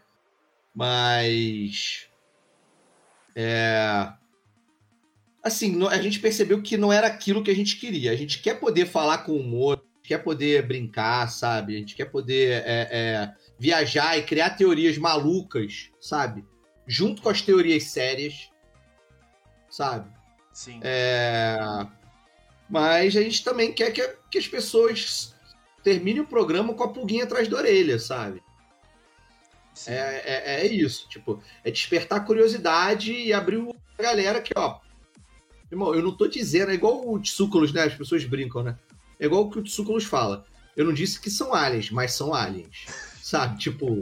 B: Mas. É. Assim, a gente percebeu que não era aquilo que a gente queria. A gente quer poder falar com humor, quer poder brincar, sabe? A gente quer poder é, é, viajar e criar teorias malucas, sabe? Junto com as teorias sérias, sabe?
A: Sim.
B: É, Mas a gente também quer que, que as pessoas terminem o programa com a pulguinha atrás da orelha, sabe? É, é, é isso, tipo, é despertar curiosidade e abrir o a galera que, ó. Irmão, eu não tô dizendo, é igual o Tsúculos, né? As pessoas brincam, né? É igual o que o Tsúculos fala. Eu não disse que são aliens, mas são aliens. Sabe? Tipo,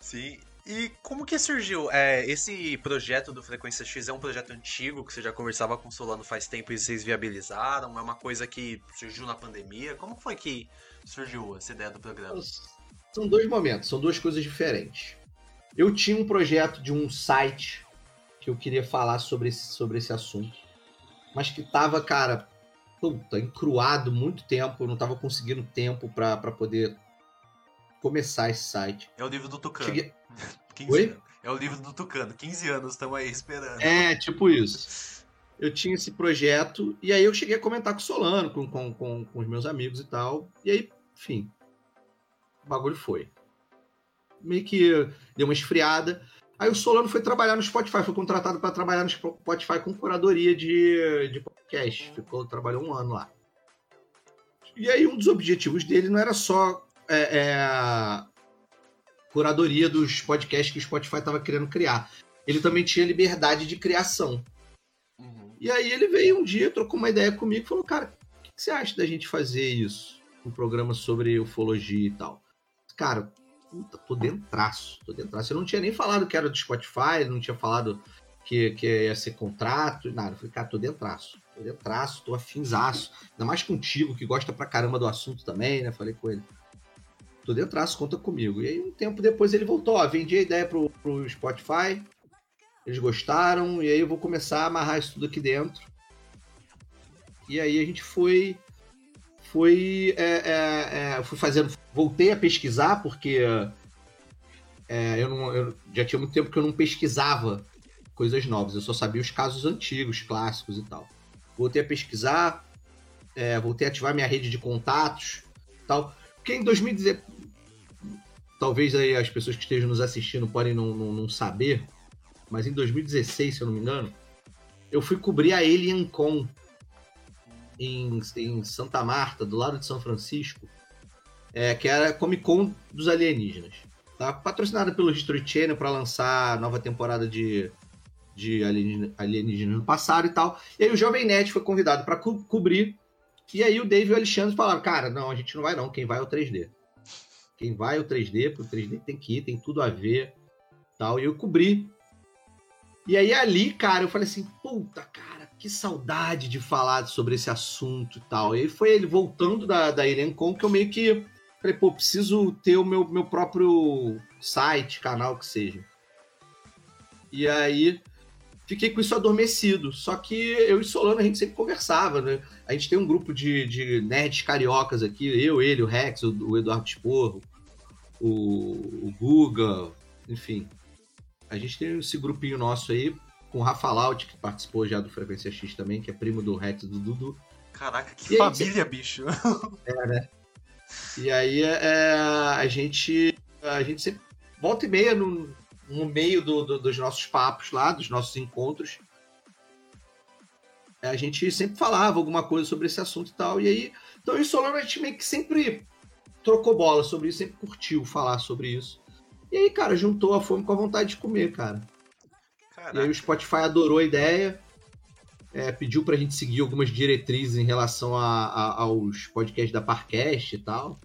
A: Sim. E como que surgiu? É, esse projeto do Frequência X é um projeto antigo que você já conversava com o Solano faz tempo e vocês viabilizaram? É uma coisa que surgiu na pandemia? Como foi que surgiu essa ideia do programa?
B: são dois momentos, são duas coisas diferentes. Eu tinha um projeto de um site que eu queria falar sobre esse, sobre esse assunto, mas que tava, cara, puta, encruado muito tempo, eu não tava conseguindo tempo pra pra poder começar esse site.
A: É o livro do Tucano.
B: Cheguei-
A: 15
B: Oi?
A: anos. É o livro do Tucano. 15 anos, estamos aí esperando.
B: É, tipo isso. Eu tinha esse projeto, e aí eu cheguei a comentar com o Solano, com, com, com, com os meus amigos e tal. E aí, enfim, o bagulho foi. Meio que deu uma esfriada. Aí o Solano foi trabalhar no Spotify, foi contratado para trabalhar no Spotify com curadoria de, de podcast. Ficou, trabalhou um ano lá. E aí um dos objetivos dele não era só é, é, curadoria dos podcasts que o Spotify estava querendo criar. Ele também tinha liberdade de criação.
A: Uhum.
B: E aí ele veio um dia, trocou uma ideia comigo e falou, cara, o que que você acha da gente fazer isso? Um programa sobre ufologia e tal. Cara, puta, tô dentraço, tô dentraço. Eu não tinha nem falado que era do Spotify, não tinha falado que, que ia ser contrato, nada. Eu falei, cara, tô dentraço. Tô dentraço, tô afinzaço. Ainda mais contigo, que gosta pra caramba do assunto também, né? Falei com ele. Tô dentraço, conta comigo. E aí, um tempo depois, ele voltou, ó, vendi a ideia pro, pro Spotify. Eles gostaram, e aí eu vou começar a amarrar isso tudo aqui dentro. E aí a gente foi. Foi. É, é, é, fui fazendo. Voltei a pesquisar, porque é, eu, não, eu já tinha muito tempo que eu não pesquisava coisas novas. Eu só sabia os casos antigos, clássicos e tal. Voltei a pesquisar, é, voltei a ativar minha rede de contatos tal. Porque em 2019. Talvez aí as pessoas que estejam nos assistindo podem não, não, não saber, mas em 2016, se eu não me engano, eu fui cobrir a Alien Con em, em Santa Marta, do lado de São Francisco, é, que era a Comic Con dos alienígenas. Tá patrocinada pelo History Channel para lançar a nova temporada de, de Alienígena, Alienígena no passado e tal. E aí o Jovem Nerd foi convidado para co cobrir. E aí o Dave e o Alexandre falaram: cara, não, a gente não vai não, quem vai é o 3D. Quem vai é o 3D, porque o 3D tem que ir, tem tudo a ver. tal E eu cobri. E aí ali, cara, eu falei assim: puta, cara, que saudade de falar sobre esse assunto e tal. E foi ele voltando da, da Alien Con que eu meio que falei: pô, preciso ter o meu, meu próprio site, canal que seja. E aí fiquei com isso adormecido. Só que eu e Solano a gente sempre conversava, né? A gente tem um grupo de, de nerds cariocas aqui, eu, ele, o Rex, o, o Eduardo Esporro, o, o Guga, enfim. A gente tem esse grupinho nosso aí, com o Rafa Laut, que participou já do Frequência X também, que é primo do Rex do Dudu.
A: Caraca, que e família, aí, bicho.
B: É, né? E aí é, a gente a gente sempre volta e meia no, no meio do, do, dos nossos papos lá, dos nossos encontros, a gente sempre falava alguma coisa sobre esse assunto e tal. E aí, então em Solano a gente meio que sempre trocou bola sobre isso, sempre curtiu falar sobre isso. E aí, cara, juntou a fome com a vontade de comer, cara. Caraca. E aí o Spotify adorou a ideia, é, pediu pra gente seguir algumas diretrizes em relação a, a, aos podcasts da Parcast e tal.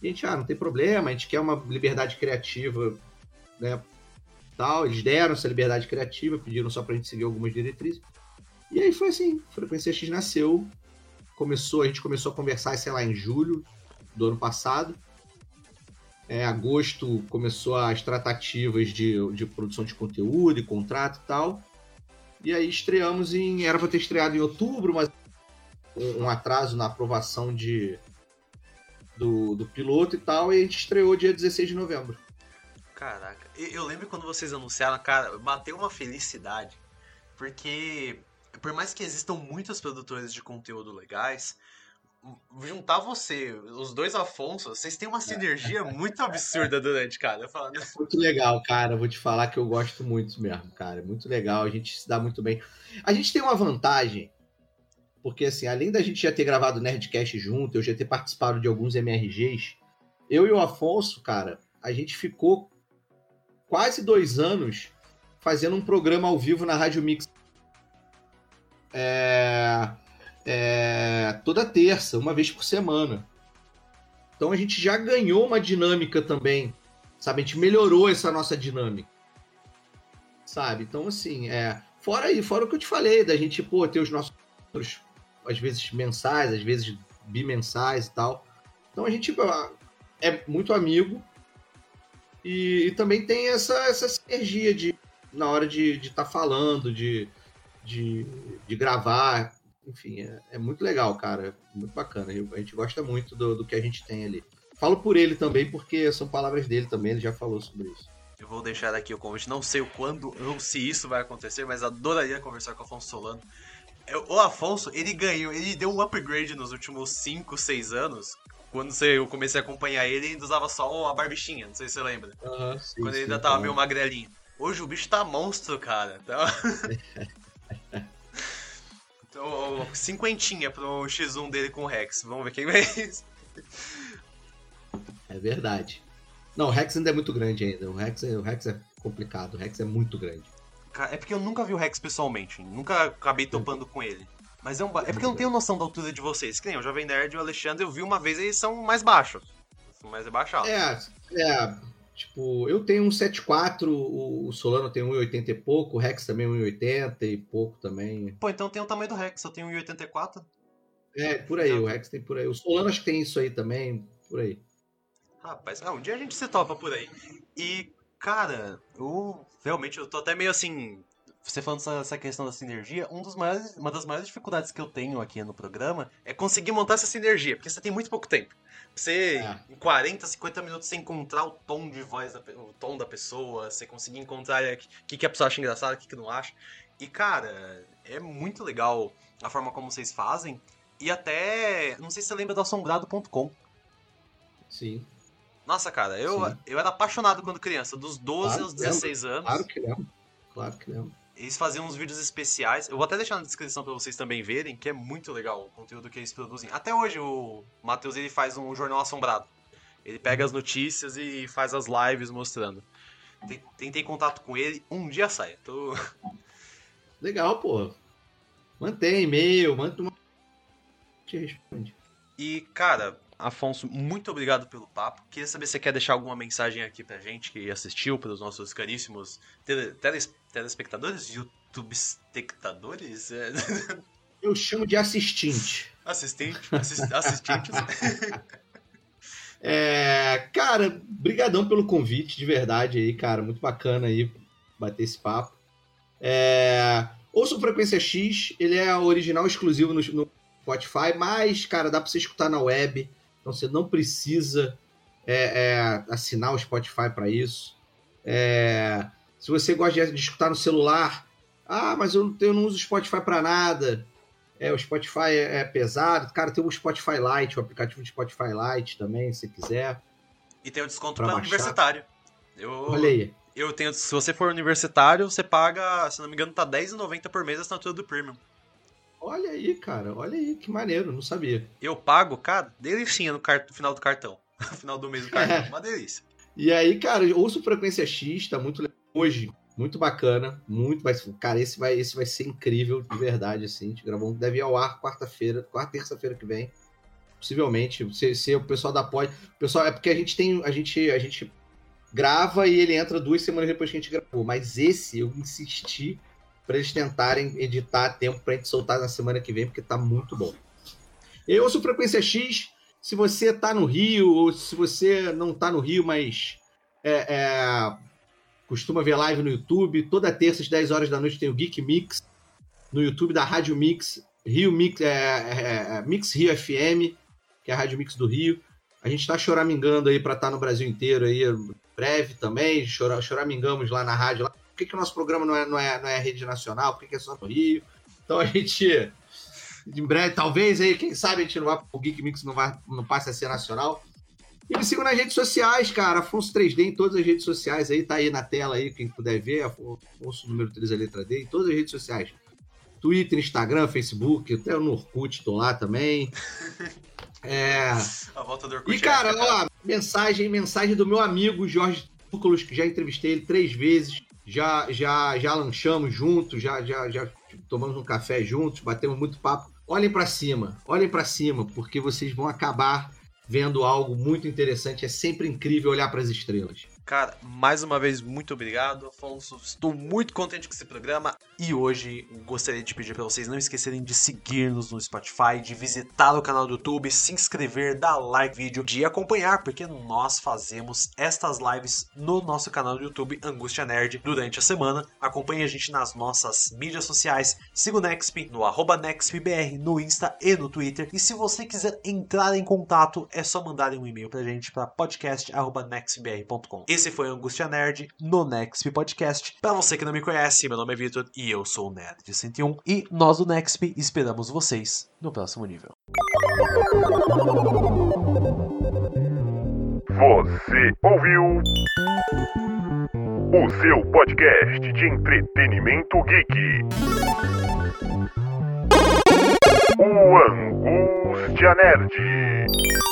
B: E a gente, ah, não tem problema, a gente quer uma liberdade criativa né, tal. Eles deram essa liberdade criativa, pediram só pra gente seguir algumas diretrizes. E aí foi assim, Frequência X nasceu, começou, a gente começou a conversar, sei lá, em julho do ano passado. É, agosto começou as tratativas de, de produção de conteúdo e contrato e tal. E aí estreamos em. Era para ter estreado em outubro, mas um, atraso na aprovação de, do, do piloto e tal, e a gente estreou dia 16 de novembro.
A: Caraca, eu lembro quando vocês anunciaram, cara, bateu uma felicidade, porque por mais que existam muitos produtores de conteúdo legais, juntar você, os dois Afonso, vocês têm uma sinergia muito absurda durante, cara. Falando...
B: É muito legal, cara. Vou te falar que eu gosto muito mesmo, cara. Muito legal, a gente se dá muito bem. A gente tem uma vantagem, porque assim, além da gente já ter gravado Nerdcast junto, eu já ter participado de alguns MRGs, eu e o Afonso, cara, a gente ficou quase dois anos fazendo um programa ao vivo na Rádio Mix. É, é, toda terça, uma vez por semana. Então a gente já ganhou uma dinâmica também, sabe? A gente melhorou essa nossa dinâmica, sabe? Então, assim, é, fora aí, fora o que eu te falei, da gente, pô, ter os nossos, às vezes mensais, às vezes bimensais e tal. Então a gente é muito amigo, e, e, também tem essa, essa sinergia de, na hora de estar tá falando, de, de, de gravar. Enfim, é, é, muito legal, cara. Muito bacana. A gente gosta muito do, do que a gente tem ali. Falo por ele também, porque são palavras dele também, ele já falou sobre isso.
A: Eu vou deixar aqui o convite. Não sei o quando ou se isso vai acontecer, mas adoraria conversar com o Afonso Solano. O Afonso, ele ganhou, ele deu um upgrade nos últimos 5, 6 anos quando eu comecei a acompanhar ele, ele ainda usava só a barbichinha, não sei se você lembra.
B: Uhum, sim,
A: quando ele
B: sim,
A: ainda tava meio magrelinho. Hoje o bicho tá monstro, cara. Então, então cinquentinha pro X1 dele com o Rex. Vamos ver quem vai
B: É verdade. Não, o Rex ainda é muito grande ainda. O Rex, é, o Rex é complicado. O Rex é muito grande.
A: É porque eu nunca vi o Rex pessoalmente. Nunca acabei topando com ele. Mas é um ba... É porque eu não tenho noção da altura de vocês. Que nem o Jovem Nerd e o Alexandre, eu vi uma vez e eles são mais baixos. São mais baixados.
B: É, é. Tipo, eu tenho um 7.4, o Solano tem 1,80 e pouco, o Rex também 1,80 e pouco também.
A: Pô, então tem o tamanho do Rex, eu tenho 1,84.
B: É, por aí, o Rex tem por aí. O Solano acho que tem isso aí também, por aí.
A: Rapaz, ah, um dia a gente se topa por aí. E, cara, eu realmente eu tô até meio assim, você falando essa questão da sinergia, um dos maiores, uma das maiores dificuldades que eu tenho aqui no programa é conseguir montar essa sinergia, porque você tem muito pouco tempo. Você, é. em 40, 50 minutos, você encontrar o tom de voz, da, o tom da pessoa, você conseguir encontrar o que, que a pessoa acha engraçado, o que, que não acha. E, cara, é muito legal a forma como vocês fazem. E até, não sei se você lembra do assombrado.com.
B: Sim.
A: Nossa, cara, eu, eu era apaixonado quando criança, dos 12 claro, aos 16
B: lembro.
A: anos.
B: Claro que lembro. Claro que lembro.
A: Eles faziam uns vídeos especiais. Eu vou até deixar na descrição para vocês também verem, que é muito legal o conteúdo que eles produzem. Até hoje o Matheus ele faz um jornal assombrado. Ele pega as notícias e faz as lives mostrando. Tentei contato com ele, um dia sai. Tô...
B: Legal, pô. Mantém e-mail, manda uma. Te responde.
A: E, cara, Afonso, muito obrigado pelo papo. Queria saber se você quer deixar alguma mensagem aqui pra gente que assistiu, para os nossos caríssimos tele, teles, telespectadores, YouTube espectadores. É.
B: Eu chamo de assistente.
A: Assistente, assist, assistentes.
B: é, cara, brigadão pelo convite, de verdade aí, cara, muito bacana aí bater esse papo. É, ouça o Frequência X, ele é original exclusivo no, no Spotify, mas, cara, dá pra você escutar na web. Então você não precisa é, é, assinar o Spotify para isso. É, se você gosta de, de, escutar no celular, ah, mas eu, eu não uso Spotify para nada. É, o Spotify é, é, pesado. Cara, tem o Spotify Lite, o aplicativo de Spotify Lite também, se quiser.
A: E tem o desconto para universitário. Eu,
B: Olha aí.
A: Eu tenho, se você for universitário, você paga, se não me engano, tá R$10,90 por mês a assinatura do Premium.
B: Olha aí, cara. Olha aí, que maneiro, não sabia.
A: Eu pago, cara, delicinha no, final do cartão. No final do mês do cartão. É. Uma delícia.
B: E aí, cara, ouço Frequência X, tá muito legal. Hoje, muito bacana. Muito, vai, cara, esse vai, esse vai ser incrível, de verdade, assim. A gente gravou, deve ir ao ar quarta-feira, quarta, terça-feira que vem. Possivelmente. Se, se o pessoal da Pod. O pessoal, é porque a gente tem. A gente, a gente grava e ele entra duas semanas depois que a gente gravou. Mas esse eu insisti para eles tentarem editar tempo para a gente soltar na semana que vem, porque tá muito bom. Eu ouço Frequência X. Se você tá no Rio, ou se você não tá no Rio, mas é, é, costuma ver live no YouTube, toda terça às 10 horas da noite tem o Geek Mix no YouTube da Rádio Mix, Rio Mix, é, é, é Mix Rio FM, que é a Rádio Mix do Rio. A gente está choramingando aí para estar tá no Brasil inteiro aí, breve também, choramingamos lá na rádio lá que, que o nosso programa não é, não é, não é rede nacional? Por que, que é só no Rio? Então a gente, em breve, talvez aí, quem sabe a gente não vai, o Geek Mix não, vai, não passe a ser nacional. E me sigam nas redes sociais, cara. Afonso 3D em todas as redes sociais aí, tá aí na tela aí, quem puder ver. Afonso número 3 a letra D, em todas as redes sociais. Twitter, Instagram, Facebook, até no Orkut tô lá também. É...
A: A volta do Orkut.
B: E, cara, é ó, mensagem, mensagem do meu amigo Jorge Túculos, que já entrevistei ele três vezes já já já lanchamos juntos, já já já tomamos um café juntos, batemos muito papo. Olhem para cima, olhem para cima, porque vocês vão acabar vendo algo muito interessante. É sempre incrível olhar para as estrelas.
A: Cara, mais uma vez, muito obrigado, Afonso. Estou muito contente com esse programa. E hoje gostaria de pedir para vocês não esquecerem de seguir-nos no Spotify, de visitar o canal do YouTube, se inscrever, dar like no vídeo, de acompanhar, porque nós fazemos estas lives no nosso canal do YouTube Angústia Nerd durante a semana. Acompanhe a gente nas nossas mídias sociais. Siga o Nexp no arroba no Insta e no Twitter. E se você quiser entrar em contato, é só mandar um e-mail pra gente para podcast.nextbr.com. Esse foi Angústia Nerd no Nexp Podcast. Para você que não me conhece, meu nome é Vitor e eu sou o Nerd de 101. E nós do Nexp esperamos vocês no próximo nível.
D: Você ouviu o seu podcast de entretenimento geek. O Angústia Nerd.